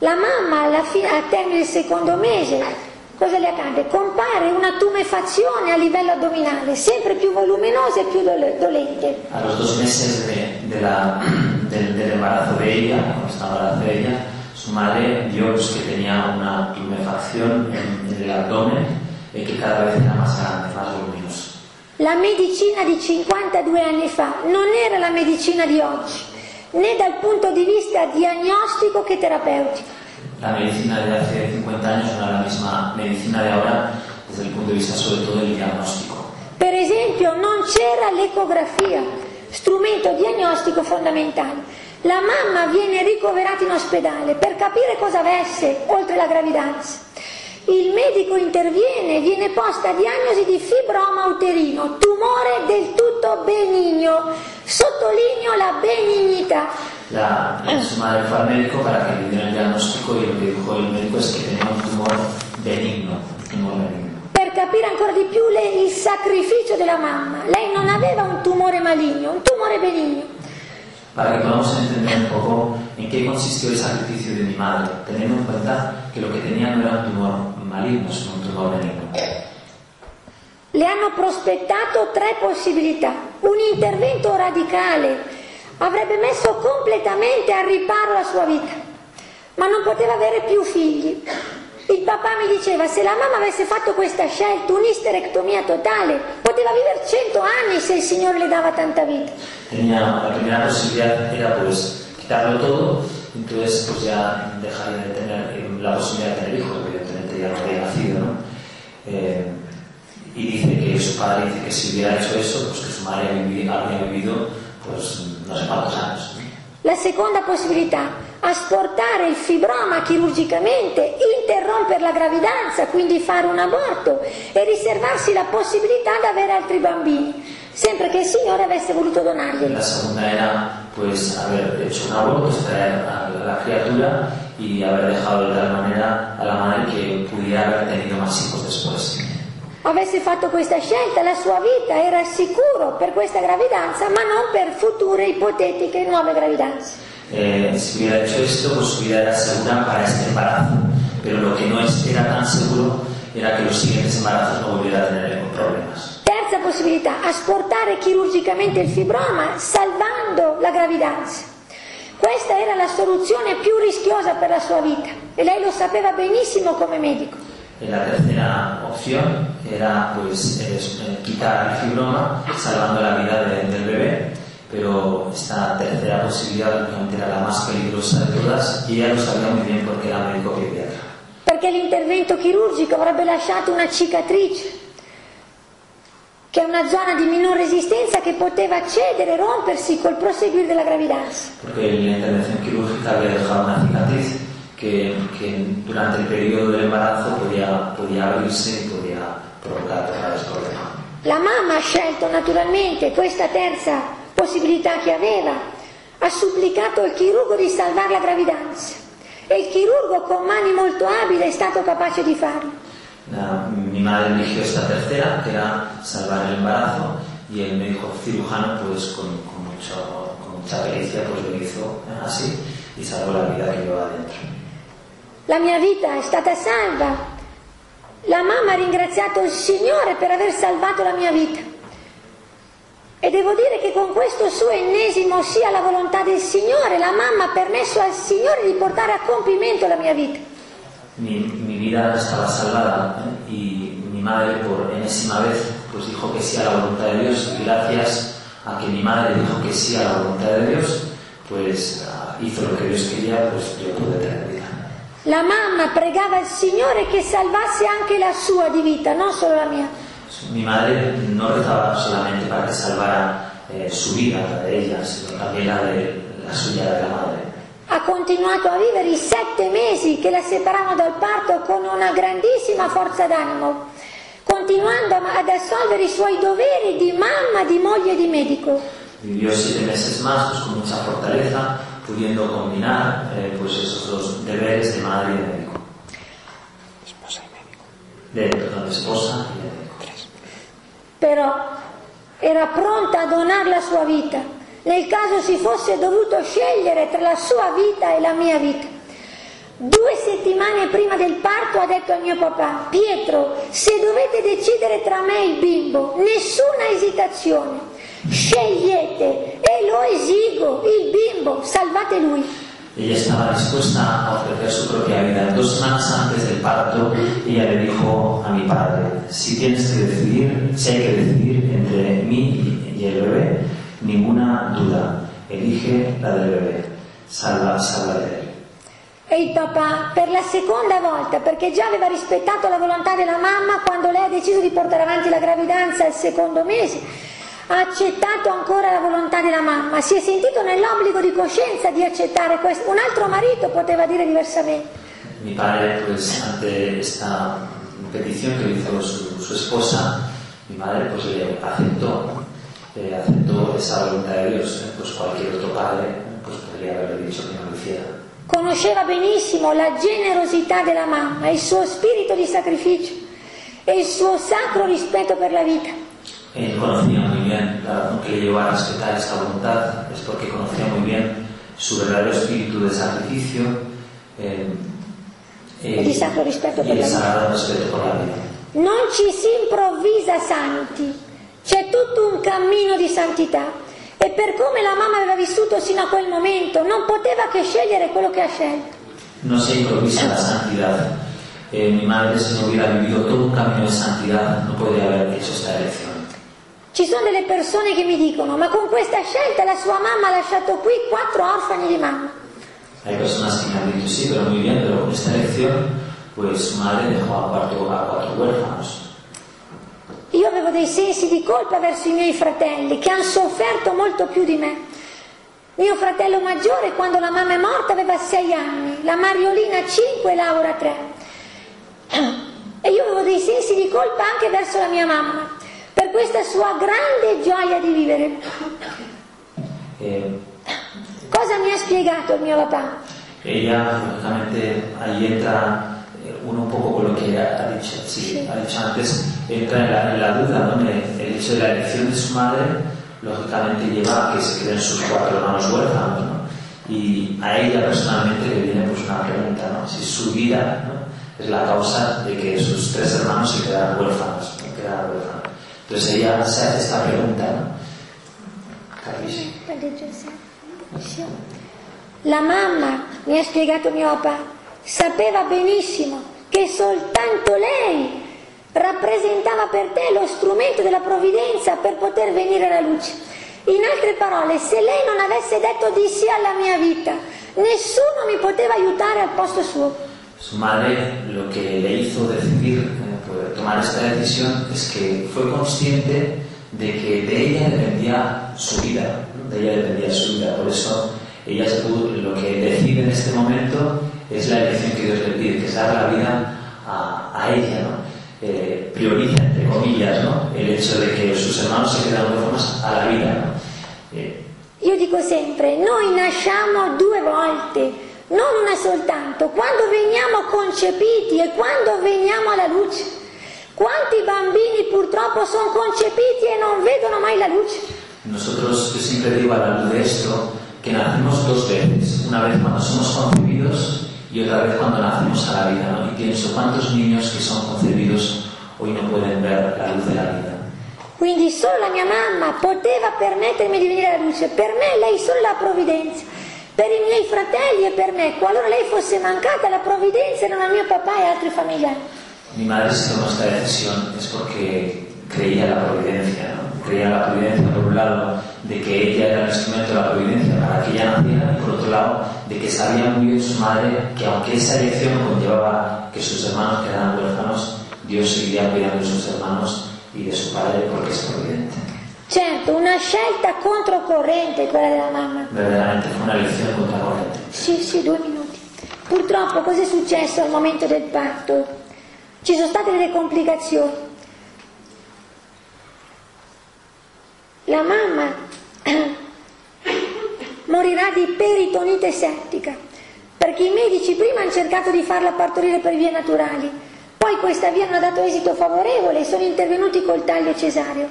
[SPEAKER 2] La mamma alla fine, al termine del secondo mese, cosa le accade? Compare una tumefazione a livello addominale, sempre più voluminosa e più dole- dolente.
[SPEAKER 1] A los dos meses de, de la- del, del embarazo de ella, cuando estaba embarazada de ella, su madre vio pues, que tenía una tumefacción en, el abdomen eh, que cada vez era más grande, más voluminoso.
[SPEAKER 2] La medicina di 52 anni fa non era la medicina di oggi, né dal punto di vista diagnostico che terapeutico.
[SPEAKER 1] La medicina de hace 50 años no era la misma medicina de ahora desde el punto de vista sobre todo del diagnóstico.
[SPEAKER 2] Per esempio non c'era l'ecografia, strumento diagnostico fondamentale. La mamma viene ricoverata in ospedale per capire cosa avesse oltre la gravidanza. Il medico interviene, viene posta diagnosi di fibroma uterino, tumore del tutto benigno. Sottolineo la benignità.
[SPEAKER 1] La, para que le diera el diagnóstico y lo que dijo el médico es que tenía un tumor benigno, un tumor benigno.
[SPEAKER 2] Per capire ancora di più le- il sacrificio della mamma. Lei non aveva un tumore maligno, un tumore benigno.
[SPEAKER 1] Para que podamos entender un poco en qué consistió el sacrificio de mi madre, teniendo en cuenta que lo que tenía no era un tumor maligno, sino un tumor benigno.
[SPEAKER 2] Le hanno prospettato tre possibilità. Un intervento radicale avrebbe messo completamente al riparo la sua vita, ma non poteva avere più figli. Il papà mi diceva se la mamma avesse fatto questa scelta, un'isterectomia totale, poteva vivere 100 anni se il Signore le dava tanta vita.
[SPEAKER 1] Tenía, la primera posibilidad era pues quitarlo todo, entonces pues ya dejaría de tener eh, la posibilidad de tener hijos, evidentemente ya no había nacido, ¿no? Eh, y dice que su padre dice que si hubiera hecho eso, pues que su madre habría vivido, pues no sé cuántos años.
[SPEAKER 2] La seconda possibilità, asportare il fibroma chirurgicamente, interrompere la gravidanza, quindi fare un aborto e riservarsi la possibilità di avere altri bambini, sempre che il Signore avesse voluto donarglieli.
[SPEAKER 1] La segunda era pues haber hecho un aborto, extraer a la criatura y haber dejado de tal manera a la madre que pudiera haber tenido más hijos después.
[SPEAKER 2] Avesse fatto questa scelta, la sua vita era sicuro per questa gravidanza, ma non per future ipotetiche nuove gravidanze.
[SPEAKER 1] Eh, si hubiera hecho esto, pues su vida era segura para este embarazo, pero lo que no era tan seguro era que los siguientes embarazos no volviera a tener problemas.
[SPEAKER 2] Terza possibilità, asportare chirurgicamente il fibroma salvando la gravidanza. Questa era la soluzione più rischiosa per la sua vita e lei lo sapeva benissimo come medico.
[SPEAKER 1] Y la tercera opción era pues es, eh, quitar el fibroma salvando la vida de- del bebé, pero esta tercera posibilidad lógicamente era la más peligrosa de todas y ella lo sabía muy bien porque era médico pediatra.
[SPEAKER 2] perché l'intervento chirurgico avrebbe lasciato una cicatrice, che è una zona di minor resistenza che poteva cedere, rompersi col proseguire della gravidanza.
[SPEAKER 1] Porque la intervención quirúrgica había dejado una cicatriz que, que durante el periodo del embarazo podía, podía abrirse y podía provocar graves problemas.
[SPEAKER 2] La mamma ha scelto naturalmente questa terza possibilità che aveva, ha supplicato al chirurgo di salvare la gravidanza e il chirurgo con mani molto abili è stato capace di farlo.
[SPEAKER 1] La- mi madre eligió esta tercera, que era salvar el embarazo, y el médico cirujano, pues con, con mucho, con mucha pericia, pues lo hizo así y salvó la vida que llevaba dentro.
[SPEAKER 2] La mia vita è stata salva. La mamma ha ringraziato il Signore per aver salvato la mia vita. E devo dire che con questo suo ennesimo sì alla volontà del Signore, la mamma ha permesso al Signore di portare a compimento la mia vita.
[SPEAKER 1] Mi, mi vida estaba salvada ¿eh? y mi madre, por enésima vez, pues dijo que sí a la voluntad de Dios y gracias a que mi madre dijo que sí a la voluntad de Dios, pues ah, hizo lo que Dios quería, pues yo pude tener vida.
[SPEAKER 2] La mamma pregava il Signore che salvasse anche la sua di vita, non solo la mia.
[SPEAKER 1] Mi madre no rezaba solamente para que salvara eh, su vida, la de ella, sino también la de la suya de la madre.
[SPEAKER 2] Ha continuato a vivere i sette mesi che la separavano dal parto con una grandissima forza d'animo, continuando a- ad assolvere i suoi doveri di mamma, di moglie e di medico.
[SPEAKER 1] Vivió siete meses más pues, con mucha fortaleza, pudiendo combinar eh, pues esos dos deberes de madre y de médico.
[SPEAKER 3] Esposa y médico.
[SPEAKER 1] De, perdón, esposa y de médico.
[SPEAKER 2] Però era pronta a donare la sua vita nel caso si fosse dovuto scegliere tra la sua vita e la mia vita. Due settimane prima del parto ha detto al mio papà, Pietro, se dovete decidere tra me e il bimbo, nessuna esitazione, scegliete e lo esigo, il bimbo, salvate lui.
[SPEAKER 1] Ella estaba dispuesta a ofrecer su propia vida. Dos semanas antes del parto, ella le dijo a mi padre, si tienes que decidir, si hay que decidir entre mí y el bebé, ninguna duda, elige la del bebé, salva, salva de él.
[SPEAKER 2] E il papà, per la seconda volta, perché già aveva rispettato la volontà della mamma quando lei ha deciso di portare avanti la gravidanza al secondo mese, ha accettato ancora la volontà della mamma, si è sentito nell'obbligo di coscienza di accettare questo. Un altro marito poteva dire diversamente.
[SPEAKER 1] Mi padre, pues ante esta petición que hizo su, su esposa, mi madre pues le aceptó, ¿no? Eh, aceptó esa voluntad de Dios. ¿eh? Pues cualquier otro padre pues podría haberle dicho que no lo hiciera.
[SPEAKER 2] Conosceva benissimo la generosità della mamma, il suo spirito di sacrificio e il suo sacro rispetto per la vita.
[SPEAKER 1] Él conocía muy bien la razón que le llevó a respetar esta voluntad, es porque conocía muy bien su verdadero espíritu de sacrificio eh, eh,
[SPEAKER 2] Y de sacro por
[SPEAKER 1] el
[SPEAKER 2] la vida.
[SPEAKER 1] sagrado respeto por la vida.
[SPEAKER 2] Non ci si improvvisa santi, c'è tutto un cammino di santità. E per come la mamma aveva vissuto sino a quel momento, non poteva che scegliere quello che ha scelto.
[SPEAKER 1] No se improvisa la santidad. Eh, mi madre, si no hubiera vivido todo un camino de santidad, no podría haber hecho esta elección.
[SPEAKER 2] Ci sono delle persone che mi dicono, ma con questa scelta la sua mamma ha lasciato qui quattro orfani di mamma.
[SPEAKER 1] Hay personas que me han dicho, sí, pero muy bien, pero con esta elección, pues su madre dejó a cuatro, a cuatro huérfanos.
[SPEAKER 2] Io avevo dei sensi di colpa verso i miei fratelli che hanno sofferto molto più di me. Mio fratello maggiore, quando la mamma è morta, aveva sei anni, la Mariolina cinque e Laura tre. E io avevo dei sensi di colpa anche verso la mia mamma, questa sua grande gioia di vivere.
[SPEAKER 1] Eh,
[SPEAKER 2] Cosa mi ha spiegato il mio papà?
[SPEAKER 1] ella, lógicamente, ahí entra eh, uno un poco con lo que ha dicho, sí, ha dicho antes, entra en la, en la duda, ¿no? El, el hecho de la elección de su madre, lógicamente lleva a que se queden sus cuatro hermanos huérfanos, ¿no? Y a ella personalmente le viene pues una pregunta, ¿no? Si su vida, ¿no? Es la causa de que sus tres hermanos se quedaran huérfanos, ¿no? Quedaran huérfanos. Entonces ella se hace esta pregunta, ¿no? Capisci?
[SPEAKER 2] La mamma, mi ha spiegato mio papà, sapeva benissimo che soltanto lei rappresentava per te lo strumento della provvidenza per poter venire alla luce. In altre parole, se lei non avesse detto di sì alla mia vita, nessuno mi poteva aiutare al posto suo.
[SPEAKER 1] Su madre lo que le hizo decidir tomar esta decisión es que fue consciente de que de ella dependía su vida, de ella dependía su vida. Por eso ella lo que decide en este momento es la elección que Dios le pide, que es dar la vida a, a ella, ¿no? Eh, prioriza, entre comillas, ¿no? el hecho de que sus hermanos se quedan huérfanos a la vida. ¿no? Eh,
[SPEAKER 2] Io dico sempre, noi nasciamo due volte, non una soltanto, quando veniamo concepiti e quando veniamo alla luce. Quanti bambini purtroppo sono concepiti e non vedono mai la luce?
[SPEAKER 1] Nosotros, siempre digo a la luz de esto, que nacemos dos veces, una vez cuando somos concebidos y otra vez cuando nacemos a la vida, ¿no? Y pienso, ¿cuántos niños que son concebidos hoy no pueden ver la luz de la vida?
[SPEAKER 2] Quindi solo la mia mamma poteva permettermi di venire alla luce, per me lei solo la provvidenza, per i miei fratelli e per me, qualora lei fosse mancata la provvidenza erano mio papà e altri familiari.
[SPEAKER 1] Mi madre se tomó esta decisión es porque creía en la providencia, ¿no? Creía en la providencia, por un lado, de que ella era el instrumento de la providencia para que ella naciera, y por otro lado, de que sabía muy bien su madre que aunque esa elección conllevaba que sus hermanos quedaran huérfanos, Dios seguiría cuidando de sus hermanos y de su padre porque es providente.
[SPEAKER 2] Certo, una scelta controcorrente quella della mamma.
[SPEAKER 1] Verdaderamente fue una elección contracorriente.
[SPEAKER 2] Sì, sì, due minuti. Purtroppo cosa è successo al momento del parto? Ci sono state delle complicazioni. La mamma morirà di peritonite settica, perché i medici prima hanno cercato di farla partorire per vie naturali, poi questa via non ha dato esito favorevole e sono intervenuti col taglio cesareo.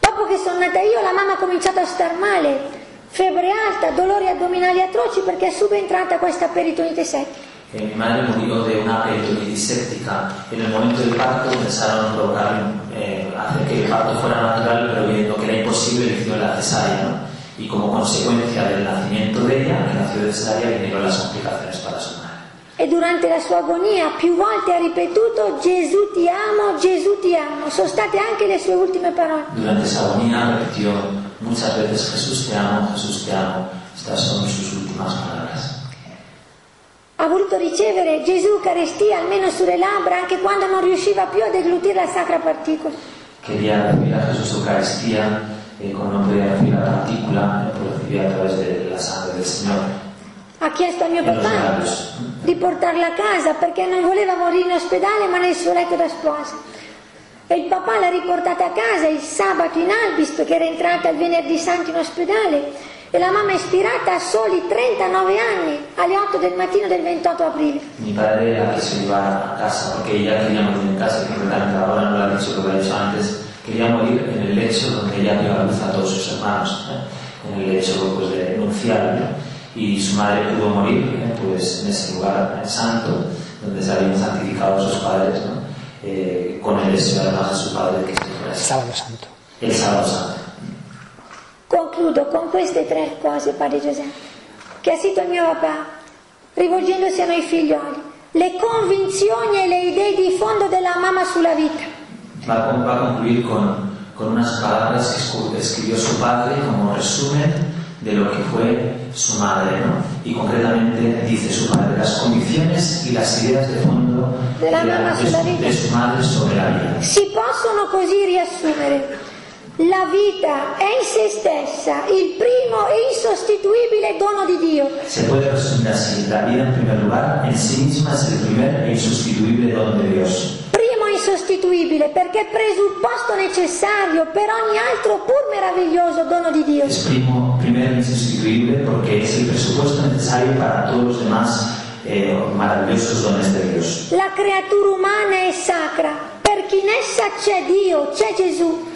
[SPEAKER 2] Dopo che sono nata io la mamma ha cominciato a star male, febbre alta, dolori addominali atroci perché è subentrata questa peritonite settica.
[SPEAKER 1] Eh, mi madre murió de una peritonitis séptica. En el momento del parto pensaron provocar, eh, hacer que el parto fuera natural, pero viendo que era imposible, le hicieron la cesárea. ¿no? Y como consecuencia del nacimiento de ella, que nació de cesárea, vinieron las complicaciones para su madre.
[SPEAKER 2] E durante la sua agonia più volte ha ripetuto Gesù ti amo, Gesù ti amo. Sono state anche le sue ultime parole.
[SPEAKER 1] Durante esa agonía repitió muchas veces Jesús te amo, Jesús te amo. Estas son sus últimas palabras.
[SPEAKER 2] Ha voluto ricevere Gesù Eucaristia almeno sulle labbra anche quando non riusciva più a deglutire la sacra particola.
[SPEAKER 1] Quería recibir a Jesús Eucaristía, eh, como no podía recibir la partícula, pues recibía a través de la sangre del Señor.
[SPEAKER 2] Ha chiesto al mio papà di portarla a casa perché non voleva morire in ospedale ma nel suo letto da sposa. E il papà l'ha riportata a casa il sabato in albis perché era entrata il venerdì santo in ospedale e la mamma è ispirata a soli 39 anni alle 8 del mattino del 28 aprile.
[SPEAKER 1] Mi padre la quiso llevar a casa porque ella quería morir en casa, que concretamente ahora no lo ha dicho lo que ha dicho antes, quería morir en el lecho donde ella dio a luz a todos sus hermanos, ¿eh? en el lecho pues, de nupcial, ¿no? y su madre pudo morir ¿eh? pues, en ese lugar ¿eh? santo donde se habían santificado sus padres, ¿no? Eh, con el deseo además de su padre que se fuera
[SPEAKER 3] Sábado Santo.
[SPEAKER 1] el sábado santo.
[SPEAKER 2] Concludo con queste tre cose, Padre Giuseppe, che ha il mio papà, rivolgendosi a noi figlioli, le convinzioni e le idee di fondo della mamma sulla vita.
[SPEAKER 1] Va va a concluir con, con unas palabras que escu- escribió su padre como resumen de lo que fue su madre, ¿no? Y concretamente dice su padre las convicciones y las ideas de fondo
[SPEAKER 2] De la mamma
[SPEAKER 1] de,
[SPEAKER 2] sulla
[SPEAKER 1] su,
[SPEAKER 2] vita.
[SPEAKER 1] de su madre sobre la vida.
[SPEAKER 2] Si possono così riassumere. La vita è in se stessa il primo e insostituibile dono di Dio.
[SPEAKER 1] Se puede resumir así, la vida en primer lugar en sí misma es el primer e insustituible don de Dios.
[SPEAKER 2] Primo e insostituibile perché è presupposto necessario per ogni altro pur meraviglioso dono di Dio.
[SPEAKER 1] Es primo, primero e insustituible porque es el presupuesto necesario para todos los demás eh, maravillosos dones de Dios.
[SPEAKER 2] La creatura umana è sacra, perché in essa c'è Dio, c'è Gesù.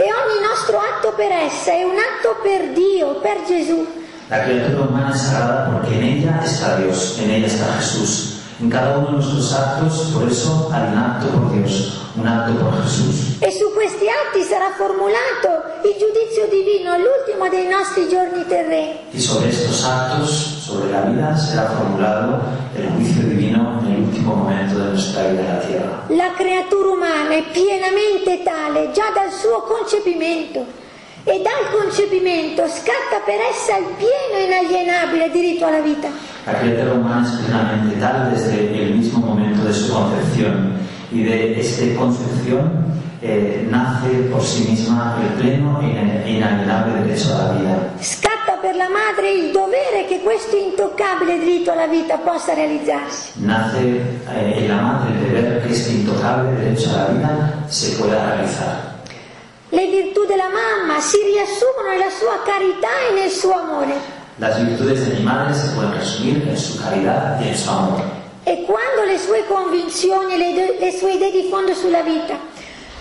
[SPEAKER 2] E ogni nostro atto per essa è un atto per Dio, per Gesù.
[SPEAKER 1] La criatura humana es sagrada porque en ella está Dios, en ella está Jesús. En cada uno de nuestros actos, por eso hay un acto por Dios, un acto por Jesús.
[SPEAKER 2] E su questi atti sarà formulato il giudizio divino all'ultimo dei nostri giorni terreni.
[SPEAKER 1] Y sobre estos actos, sobre la vida, será formulado el juicio divino último momento de nuestra vida en la
[SPEAKER 2] creatura umana è pienamente tale già dal suo concepimento e dal concepimento scatta per essa il pieno e inalienabile diritto alla vita.
[SPEAKER 1] La criatura humana es plenamente tal desde el mismo momento de su concepción y de esta concepción eh, nace por sí misma el pleno e inalienable derecho a la vida.
[SPEAKER 2] Scatta per la madre il dovere che questo intoccabile diritto alla vita possa realizzarsi.
[SPEAKER 1] Nace eh, en la madre el deber que este intocable derecho a la vida se pueda realizar.
[SPEAKER 2] Le virtù della mamma si riassumono nella sua carità e nel suo amore.
[SPEAKER 1] Las virtudes de mi madre se pueden resumir en su caridad y en su amor.
[SPEAKER 2] E quando le sue convinzioni e le, le sue idee di fondo sulla vita,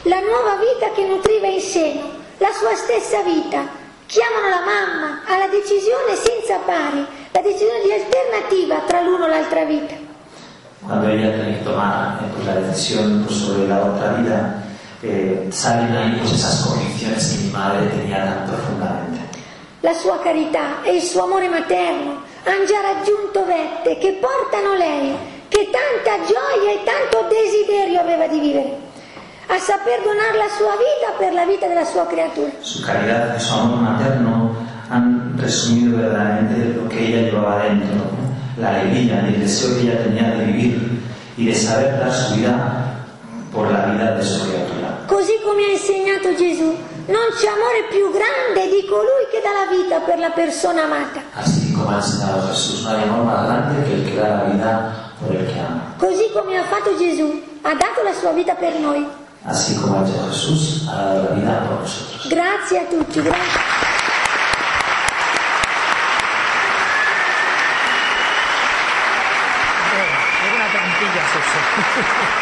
[SPEAKER 2] la nuova vita che nutriva in seno, la sua stessa vita, chiamano la mamma alla decisione senza pari, la decisione di alternativa tra l'uno e l'altra vita.
[SPEAKER 1] Cuando ella tiene que tomar pues, la decisión pues, sobre la otra vida, eh, salen ahí pues, esas convicciones que mi madre tenía tan profundamente.
[SPEAKER 2] La sua carità e il suo amore materno hanno già raggiunto vette che portano lei, che tanta gioia e tanto desiderio aveva di vivere, a saper donare la sua vita per la vita della sua creatura.
[SPEAKER 1] Su caridad y su amor materno han resumido verdaderamente lo que ella llevaba dentro, ¿no? la alegría y el deseo que ella tenía de vivir y de saber dar su vida por la vida de su criatura.
[SPEAKER 2] Così come ha insegnato Gesù, non c'è amore più grande di colui che dà la vita per la persona amata.
[SPEAKER 1] Así como ha enseñado Jesús, no hay amor más grande que el que da la vida por el que ama.
[SPEAKER 2] Così come ha fatto Gesù, ha dato la sua vita per noi.
[SPEAKER 1] Así como ha hecho Jesús, ha dado la vida por nosotros.
[SPEAKER 2] Grazie a tutti, grazie.
[SPEAKER 3] Es una trampilla es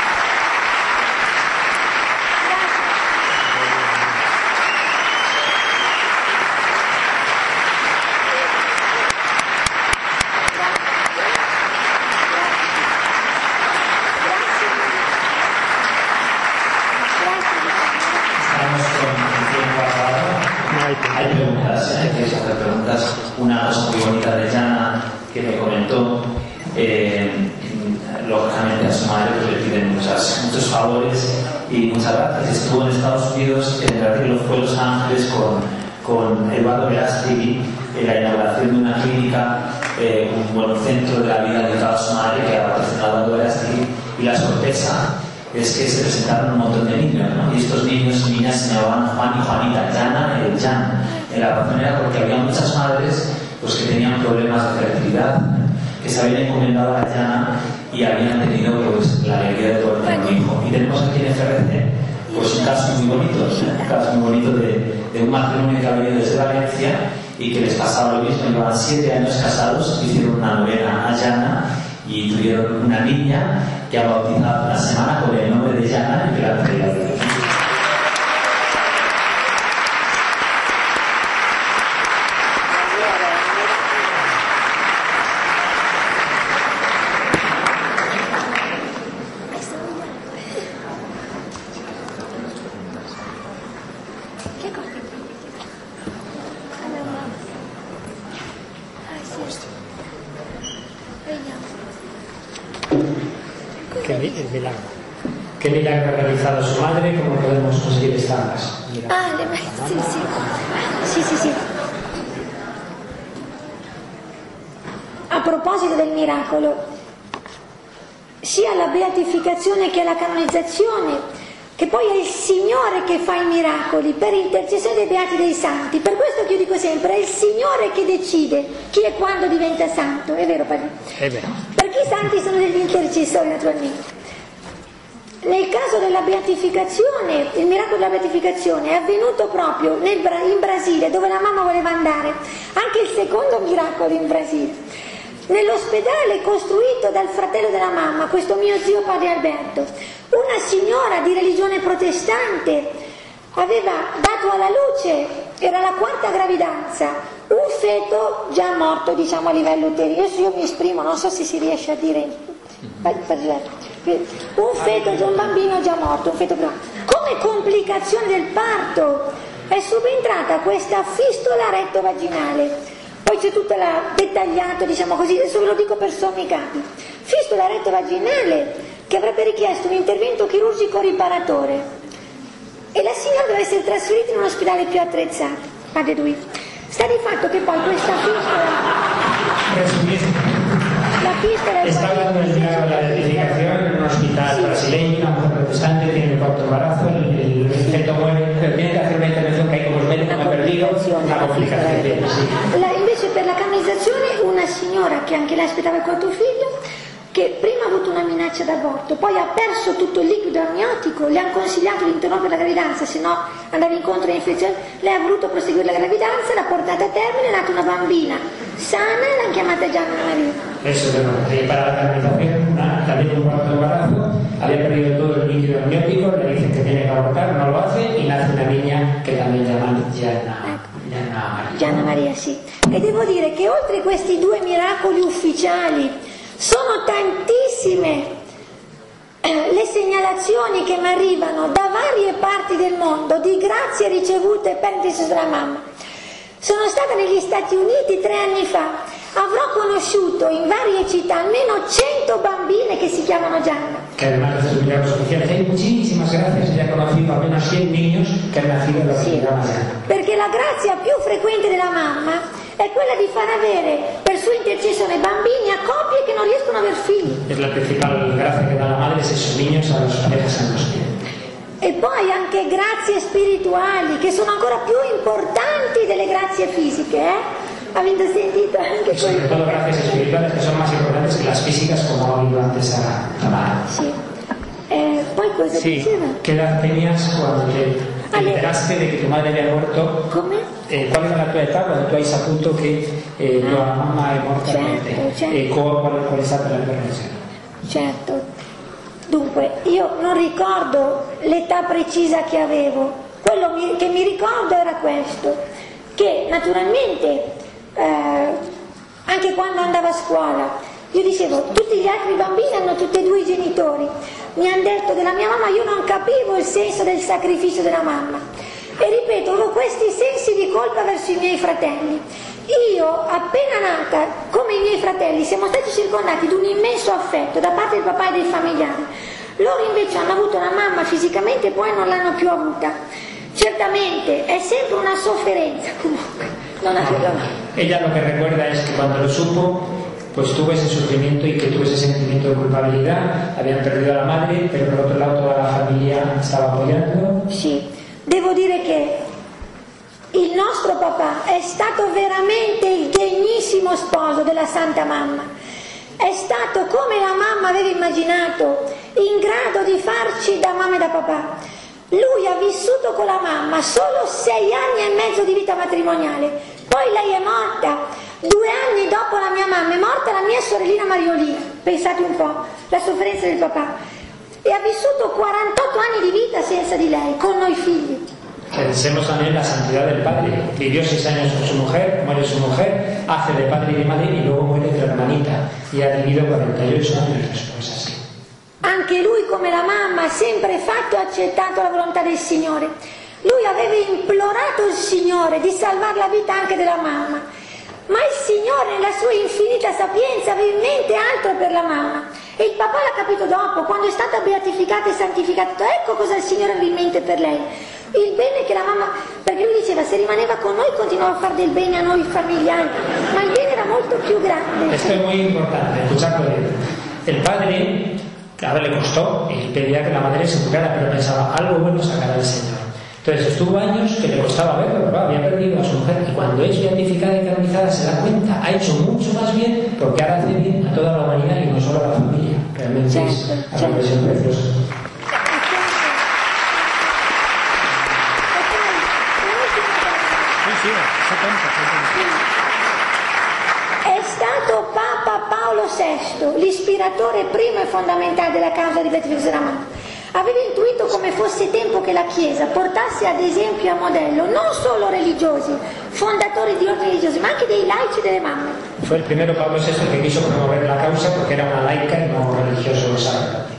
[SPEAKER 1] muchos favores y muchas gracias. Estuvo en Estados Unidos en el arreglo fue Los Ángeles con, con Eduardo Verástegui en la inauguración de una clínica, eh, un buen centro de la vida dedicado a su madre que ha patrocinado Eduardo Verástegui y la sorpresa es que se presentaron un montón de niños, ¿no? Y estos niños y niñas se llamaban Juan y Juanita, Jana y Jan. En la razón era porque había muchas madres pues, que tenían problemas de fertilidad, que se habían encomendado a Jana y habían tenido pues, la alegría de tener un hijo. Y tenemos aquí en FRC pues, un caso muy bonito, un caso muy bonito de, un matrimonio que ha venido desde Valencia y que les pasaba lo mismo, llevaban siete años casados, hicieron una novena a Jana y tuvieron una niña que ha bautizado la semana con el nombre de Jana y que la
[SPEAKER 2] miracolo, sia la beatificazione che la canonizzazione, che poi è il Signore che fa i miracoli per intercessione dei beati dei santi. Per questo che io dico sempre, è il Signore che decide chi e quando diventa santo, è vero padre?
[SPEAKER 3] Es verdad.
[SPEAKER 2] Perché i santi sono degli intercessori naturalmente. Nel caso della beatificazione, il miracolo della beatificazione è avvenuto proprio nel in Brasile, dove la mamma voleva andare. Anche il secondo miracolo in Brasile. Nell'ospedale costruito dal fratello della mamma, questo mio zio padre Alberto, una signora di religione protestante aveva dato alla luce, era la quarta gravidanza, un feto già morto diciamo a livello uterino. Adesso io mi esprimo, non so se si riesce a dire un feto, già un bambino già morto, un feto come complicazione del parto è subentrata questa fistola retto-vaginale. Poi c'è tutta la dettagliata, diciamo così, adesso ve lo dico per sommi capi. Fistola retto-vaginale che avrebbe richiesto un intervento chirurgico riparatore e la signora deve essere trasferita in un ospedale più attrezzato. Padre Dui. Sta di fatto che poi questa fistola... La fistola è
[SPEAKER 4] Está hablando del caso de la identificación en un hospital brasileño, una mujer protestante, tiene el cuarto embarazo, el, el feto muere, pero tiene que hacer una intervención que hay como médico me ha perdido, una complicación tiene, sí.
[SPEAKER 2] La- invece per la canonizzazione una signora che anche lei aspettava il quarto figlio, che prima ha avuto una minaccia d'aborto, poi ha perso tutto il liquido amniotico, le hanno consigliato di interrompere la gravidanza, se no andava incontro a infezioni, lei ha voluto proseguire la gravidanza, l'ha portata a termine, è nata una bambina sana e l'hanno chiamata Gianna Maria.
[SPEAKER 4] Eso, bueno, eh, para la canalización, una- también un cuarto embarazo, había perdido todo el líquido amniótico, le dicen que tiene que abortar, no lo hace y nace una niña que también llaman Gianna, Gianna Maria.
[SPEAKER 2] Gianna Maria, sì. E devo dire che oltre questi due miracoli ufficiali sono tantissime eh, le segnalazioni che mi arrivano da varie parti del mondo di grazie ricevute per della mamma. Sono stata negli Stati Uniti tre anni fa, avrò conosciuto in varie città almeno 100 bambine che si chiamano Gianna.
[SPEAKER 4] Que además de sus milagros oficiales, hay muchísimas gracias, ya he conocido apenas 100 niños que han nacido en la mariana.
[SPEAKER 2] perché la grazia più frequente della mamma è quella di far avere per sua intercessione bambini a coppie che non riescono ad aver figli.
[SPEAKER 4] Es la principal gracia que da la madre, es esos niños a las parejas en los que
[SPEAKER 2] E poi anche grazie spirituali che sono ancora più importanti delle grazie fisiche, eh? Avete sentito anche questo?
[SPEAKER 4] gracias espirituales que son más importantes que las físicas, como ha oído antes a Tamara.
[SPEAKER 2] Sì. Eh, poi cosa
[SPEAKER 3] Sì.
[SPEAKER 2] diceva?
[SPEAKER 4] ¿Qué edad tenías cuando te, te
[SPEAKER 2] Ale.
[SPEAKER 4] enteraste de que tu madre había muerto?
[SPEAKER 2] Come?
[SPEAKER 4] Eh, ¿Cuál era la tua età quando tu hai saputo che eh, tua mamma è morta
[SPEAKER 2] Certo, certo.
[SPEAKER 4] E qual, qual è stata la tua reazione?
[SPEAKER 2] Certo. Dunque, io non ricordo l'età precisa che avevo, quello mi- che mi ricordo era questo, che naturalmente eh, anche quando andavo a scuola, io dicevo, tutti gli altri bambini hanno tutti e due i genitori, mi hanno detto della mia mamma, io non capivo il senso del sacrificio della mamma. E ripeto, avevo questi sensi di colpa verso i miei fratelli. Io, appena nata, come i miei fratelli, siamo stati circondati di un immenso affetto da parte del papà e dei familiari. Loro invece hanno avuto una mamma fisicamente e poi non l'hanno più avuta. Certamente è sempre una sofferenza, comunque, non avere mai.
[SPEAKER 4] Ella lo que recuerda es que cuando lo supo, pues tuvo ese sufrimiento y que tuvo ese sentimiento de culpabilidad. Habían perdido a la madre, pero por otro lado toda la familia estaba apoyando.
[SPEAKER 2] Sì, devo dire che il nostro papà è stato veramente il degnissimo sposo della Santa Mamma. È stato come la mamma aveva immaginato, in grado di farci da mamma e da papà. Lui ha vissuto con la mamma solo sei anni e mezzo di vita matrimoniale, poi lei è morta. Due anni dopo la mia mamma è morta la mia sorellina Mariolina, pensate un po', la sofferenza del papà. E ha vissuto 48 anni di vita senza di lei, con noi figli.
[SPEAKER 4] Pensemos también en la santidad del padre. Vivió seis años con su mujer, muere su mujer, hace de padre y de madre y luego muere de hermanita. Y ha vivido 48 años después así.
[SPEAKER 2] Anche lui, come la mamma, ha sempre fatto e accettato la volontà del Signore. Lui aveva implorato il Signore di salvare la vita anche della mamma. Ma il Signore, nella sua infinita sapienza, aveva in mente altro per la mamma. E il papà l'ha capito dopo, quando è stata beatificata e santificata. Ecco cosa il Signore aveva in mente per lei. Il bene che la mamma, perché lui diceva se rimaneva con noi continuava a fare del bene a noi familiari, ma il bene era molto più grande.
[SPEAKER 4] Esto es muy importante, escuchadlo bien. El padre, a ver, le costó y pedía que la madre se curara, pero pensaba, algo bueno sacará el Señor. Entonces estuvo años que le costaba verlo, ¿verdad? Había perdido a su mujer y cuando es beatificada y canonizada se da cuenta, ha hecho mucho más bien porque ahora hace bien a toda la humanidad y no solo a la familia. Realmente es
[SPEAKER 2] Certo,
[SPEAKER 4] una versión preciosa.
[SPEAKER 2] È stato Papa Paolo VI, l'ispiratore primo e fondamentale della causa di beatificazione mamma. Aveva intuito come fosse tempo che la Chiesa portasse ad esempio e a modello non solo religiosi, fondatori di ordini religiosi, ma anche dei laici e delle mamme.
[SPEAKER 4] Fue el primero Pablo VI que quiso promover la causa porque era una laica y no un religioso sacerdote.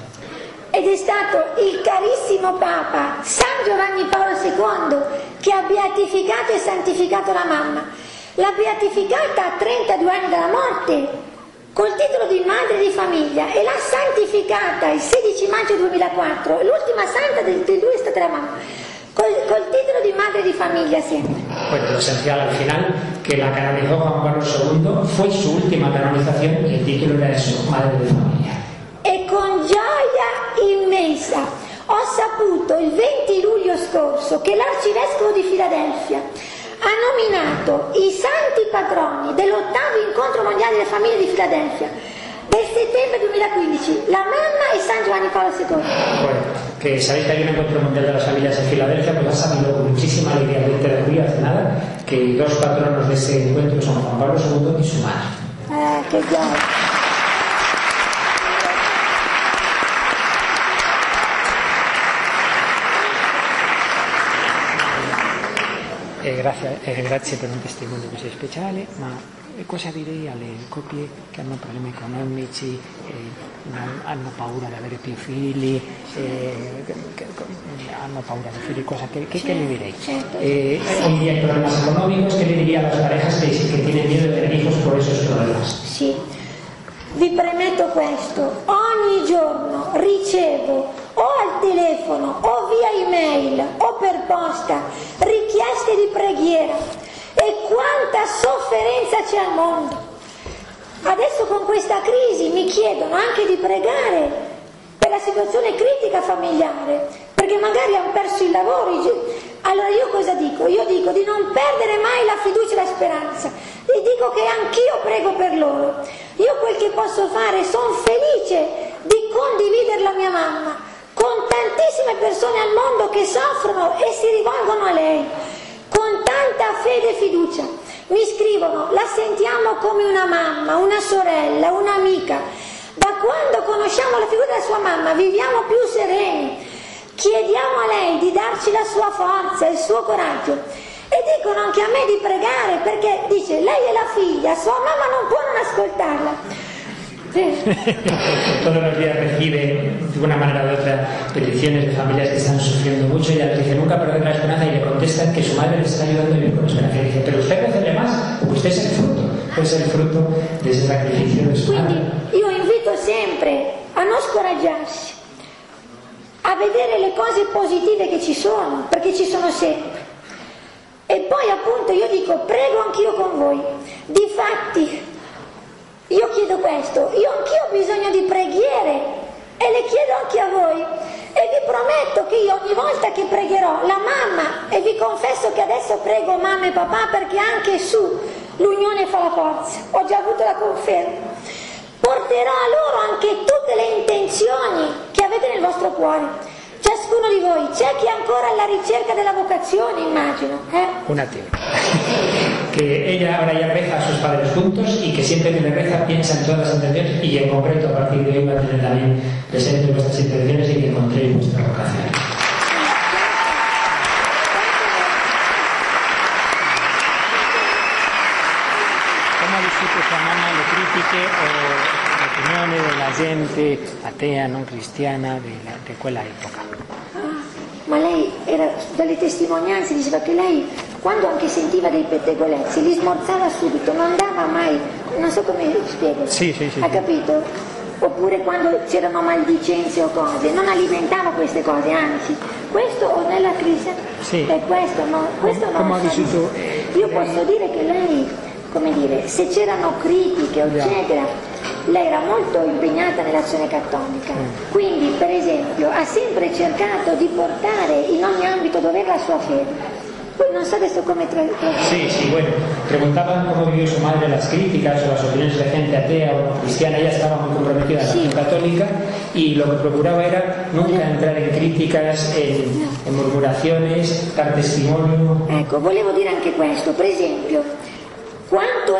[SPEAKER 2] Ed è stato il carissimo Papa San Giovanni Paolo II che ha beatificato e santificato la mamma. L'ha beatificata a 32 anni dalla morte col titolo di madre di famiglia e l'ha santificata il 16 maggio 2004. L'ultima santa del, del due è stata la mamma. Col, col, titolo di madre di famiglia siempre.
[SPEAKER 4] Bueno, lo esencial al final, que la canonizó Juan Pablo II, fue su última canonización y el título era eso, madre de familia.
[SPEAKER 2] E con gioia immensa ho saputo il 20 luglio scorso che l'arcivescovo di Filadelfia ha nominato i santi patroni dell'ottavo incontro mondiale delle famiglie di Filadelfia del settembre 2015, la mamma e San Giovanni Paolo II.
[SPEAKER 4] Bueno, que sabéis que hay un encuentro mundial de las familias en Filadelfia, pues ha sabido con muchísima alegría el 20 de julio hace nada que dos patronos de ese encuentro son Juan Pablo II y su madre.
[SPEAKER 2] Eh, che gioia.
[SPEAKER 3] Eh, grazie, eh, grazie, per un testimonio così speciale, ma cosa direi alle coppie che hanno problemi economici, eh, hanno paura di avere più figli, eh, hanno paura di figli, cosa che, che, che le direi?
[SPEAKER 2] Certo.
[SPEAKER 4] Eh, hoy hay problemas económicos, ¿qué le diría a las parejas que, que tienen miedo de tener hijos por esos problemas?
[SPEAKER 2] Sì. Vi premetto questo, ogni giorno ricevo o al telefono o via email o per posta richieste di preghiera e quanta sofferenza c'è al mondo. Adesso con questa crisi mi chiedono anche di pregare per la situazione critica familiare, perché magari hanno perso il lavoro. Allora io cosa dico? Io dico di non perdere mai la fiducia e la speranza e dico che anch'io prego per loro. Io quel che posso fare, sono felice di condividere la mia mamma con tantissime persone al mondo che soffrono e si rivolgono a lei, con tanta fede e fiducia. Mi scrivono, la sentiamo come una mamma, una sorella, un'amica. Da quando conosciamo la figura della sua mamma viviamo più sereni. Chiediamo a lei di darci la sua forza, il suo coraggio. E dicono anche a me di pregare perché dice lei è la figlia, sua mamma non può non ascoltarla.
[SPEAKER 4] Todos los días recibe de una manera u otra peticiones de familias que están sufriendo mucho y ella les dice nunca perder la esperanza y le contestan que su madre les está ayudando vivir con esperanza. Y dice, pero usted recebe más, usted es el fruto, usted es el fruto de ese sacrificio de su
[SPEAKER 2] Quindi
[SPEAKER 4] madre.
[SPEAKER 2] io invito sempre a non scoraggiarsi, a vedere le cose positive che ci sono, perché ci sono sempre. E poi appunto io dico prego anch'io con voi. Difatti io chiedo questo, io anch'io ho bisogno di preghiere e le chiedo anche a voi. E vi prometto che io ogni volta che pregherò la mamma, e vi confesso che adesso prego mamma e papà perché anche su l'unione fa la forza, ho già avuto la conferma, porterò a loro anche tutte le intenzioni che avete nel vostro cuore. Ciascuno di voi, c'è chi è ancora alla ricerca della vocazione, immagino. Eh?
[SPEAKER 3] Un attimo.
[SPEAKER 4] Que ella ahora ya reza a sus padres juntos y que siempre que le reza piensa en todas las intenciones y en concreto a partir de hoy va a tener también presentes vuestras intenciones y que encontréis vuestra vocación.
[SPEAKER 3] ¿Cómo ha vissuto sua mamma le critiche o l'opinione della gente atea, non cristiana di quella epoca?
[SPEAKER 2] Ma lei era dalle testimonianze, diceva che lei quando anche sentiva dei pettegolezzi li smorzava subito, non andava mai, non so come spiego.
[SPEAKER 3] Sì, sì, sì.
[SPEAKER 2] Ha capito? Oppure quando c'erano maldicenze o cose, non alimentava queste cose, anzi, questo o nella crisi
[SPEAKER 3] Sì.
[SPEAKER 2] è questo, no, questo non
[SPEAKER 3] eh,
[SPEAKER 2] Io posso dire che lei, come dire, se c'erano critiche, eccetera, lei era molto impegnata nell'azione cattolica,
[SPEAKER 3] Mm.
[SPEAKER 2] quindi per esempio ha sempre cercato di portare in ogni ambito dove era la sua fede. Poi non so adesso come tra...
[SPEAKER 4] Sí, sí, bueno. Preguntaban cómo vivió su madre las críticas o las opiniones de gente atea o no cristiana. Ella estaba muy comprometida en la
[SPEAKER 2] Sí.
[SPEAKER 4] católica y lo que procuraba era nunca entrar en críticas, en, en murmuraciones, dar testimonio.
[SPEAKER 2] Ecco, volevo dire anche questo, per esempio,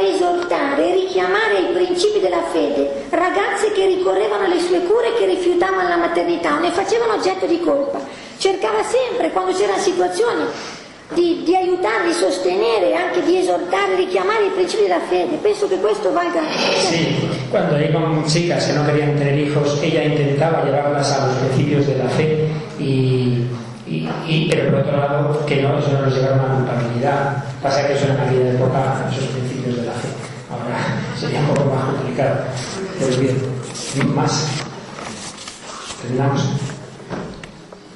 [SPEAKER 2] esortare e richiamare ai principi della fede ragazze che ricorrevano alle sue cure e che rifiutavano la maternità ne facevano oggetto di colpa. Cercava sempre, quando c'erano situazioni, di, di aiutarli, sostenere, anche di esortare, richiamare i principi della fede. Penso che questo valga.
[SPEAKER 4] Sí, cuando con chicas que no querían tener hijos, ella intentaba llevarlas a los principios de la fe y, y, pero por otro lado que no, eso no nos lleva a una culpabilidad. Pasa que eso en aquella época, esos principios de la fe. Ahora sería un poco más complicado. Pues bien, más. Terminamos.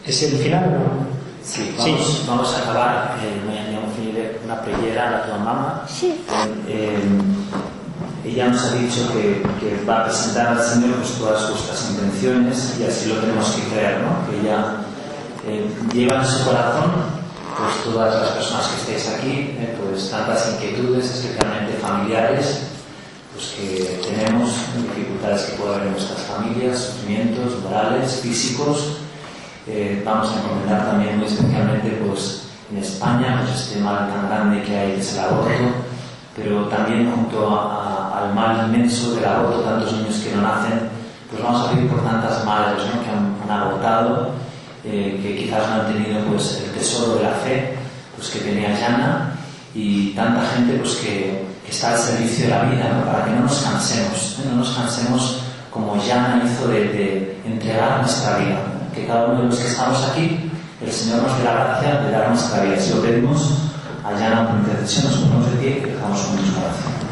[SPEAKER 4] ¿Es el final o no?
[SPEAKER 1] Sí, vamos, sí. vamos a acabar. Eh, a una preghiera alla tua mamma.
[SPEAKER 2] Sì.
[SPEAKER 1] Eh, ella nos ha dicho que, que, va a presentar al Señor pues, todas sus intenciones y así lo tenemos que creer, ¿no? Que ella eh, lleva en su corazón pues todas las personas que estéis aquí, eh, pues tantas inquietudes, especialmente familiares, pues que tenemos dificultades que puede haber en nuestras familias, sufrimientos morales, físicos. Eh, vamos a encomendar también muy especialmente pues en España, pues este mal tan grande que hay que es el aborto, pero también junto al mal inmenso del aborto, tantos niños que no nacen, pues vamos a pedir por tantas madres ¿no? que han, han abortado eh, que quizás no han tenido pues, el tesoro de la fe pues, que tenía Yana y tanta gente pues, que, está al servicio de la vida, para que no nos cansemos, ¿eh? no nos cansemos como Yana hizo de, entregar nuestra vida, que cada uno de los que estamos aquí, el Señor nos dé la gracia de dar nuestra vida. Si lo pedimos a Yana por intercesión, nos ponemos de pie y dejamos juntos oración.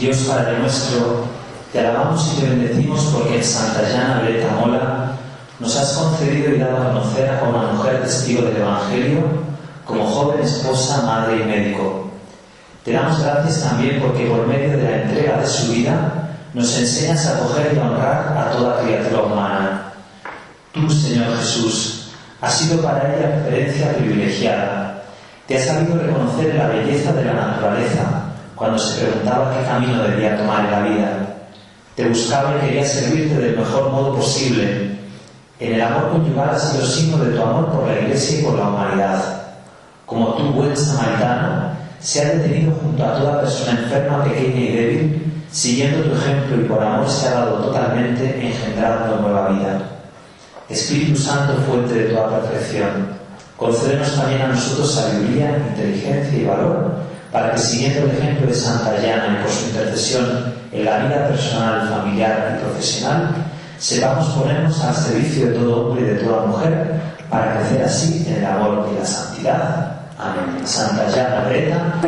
[SPEAKER 1] Dios Padre nuestro, te alabamos y te bendecimos porque en Santa Llana Mola nos has concedido y dado a conocer a una mujer testigo del Evangelio, como joven esposa, madre y médico. Te damos gracias también porque por medio de la entrega de su vida nos enseñas a acoger y honrar a toda criatura humana. Tú, Señor Jesús, has sido para ella referencia privilegiada. Te has sabido reconocer la belleza de la naturaleza cuando se preguntaba qué camino debía tomar en la vida. Te buscaba y quería servirte del mejor modo posible. En el amor conyugal ha sido signo de tu amor por la Iglesia y por la humanidad. Como tú, buen samaritano, se ha detenido junto a toda persona enferma, pequeña y débil, siguiendo tu ejemplo y por amor se ha dado totalmente engendrando nueva vida. Espíritu Santo, fuente de toda perfección, concédenos también a nosotros sabiduría, inteligencia y valor para que siguiendo el ejemplo de Santa Llana y por su intercesión en la vida personal, familiar y profesional, sepamos ponernos al servicio de todo hombre y de toda mujer para crecer así en el amor y la santidad. Amén. Santa Llana Breta,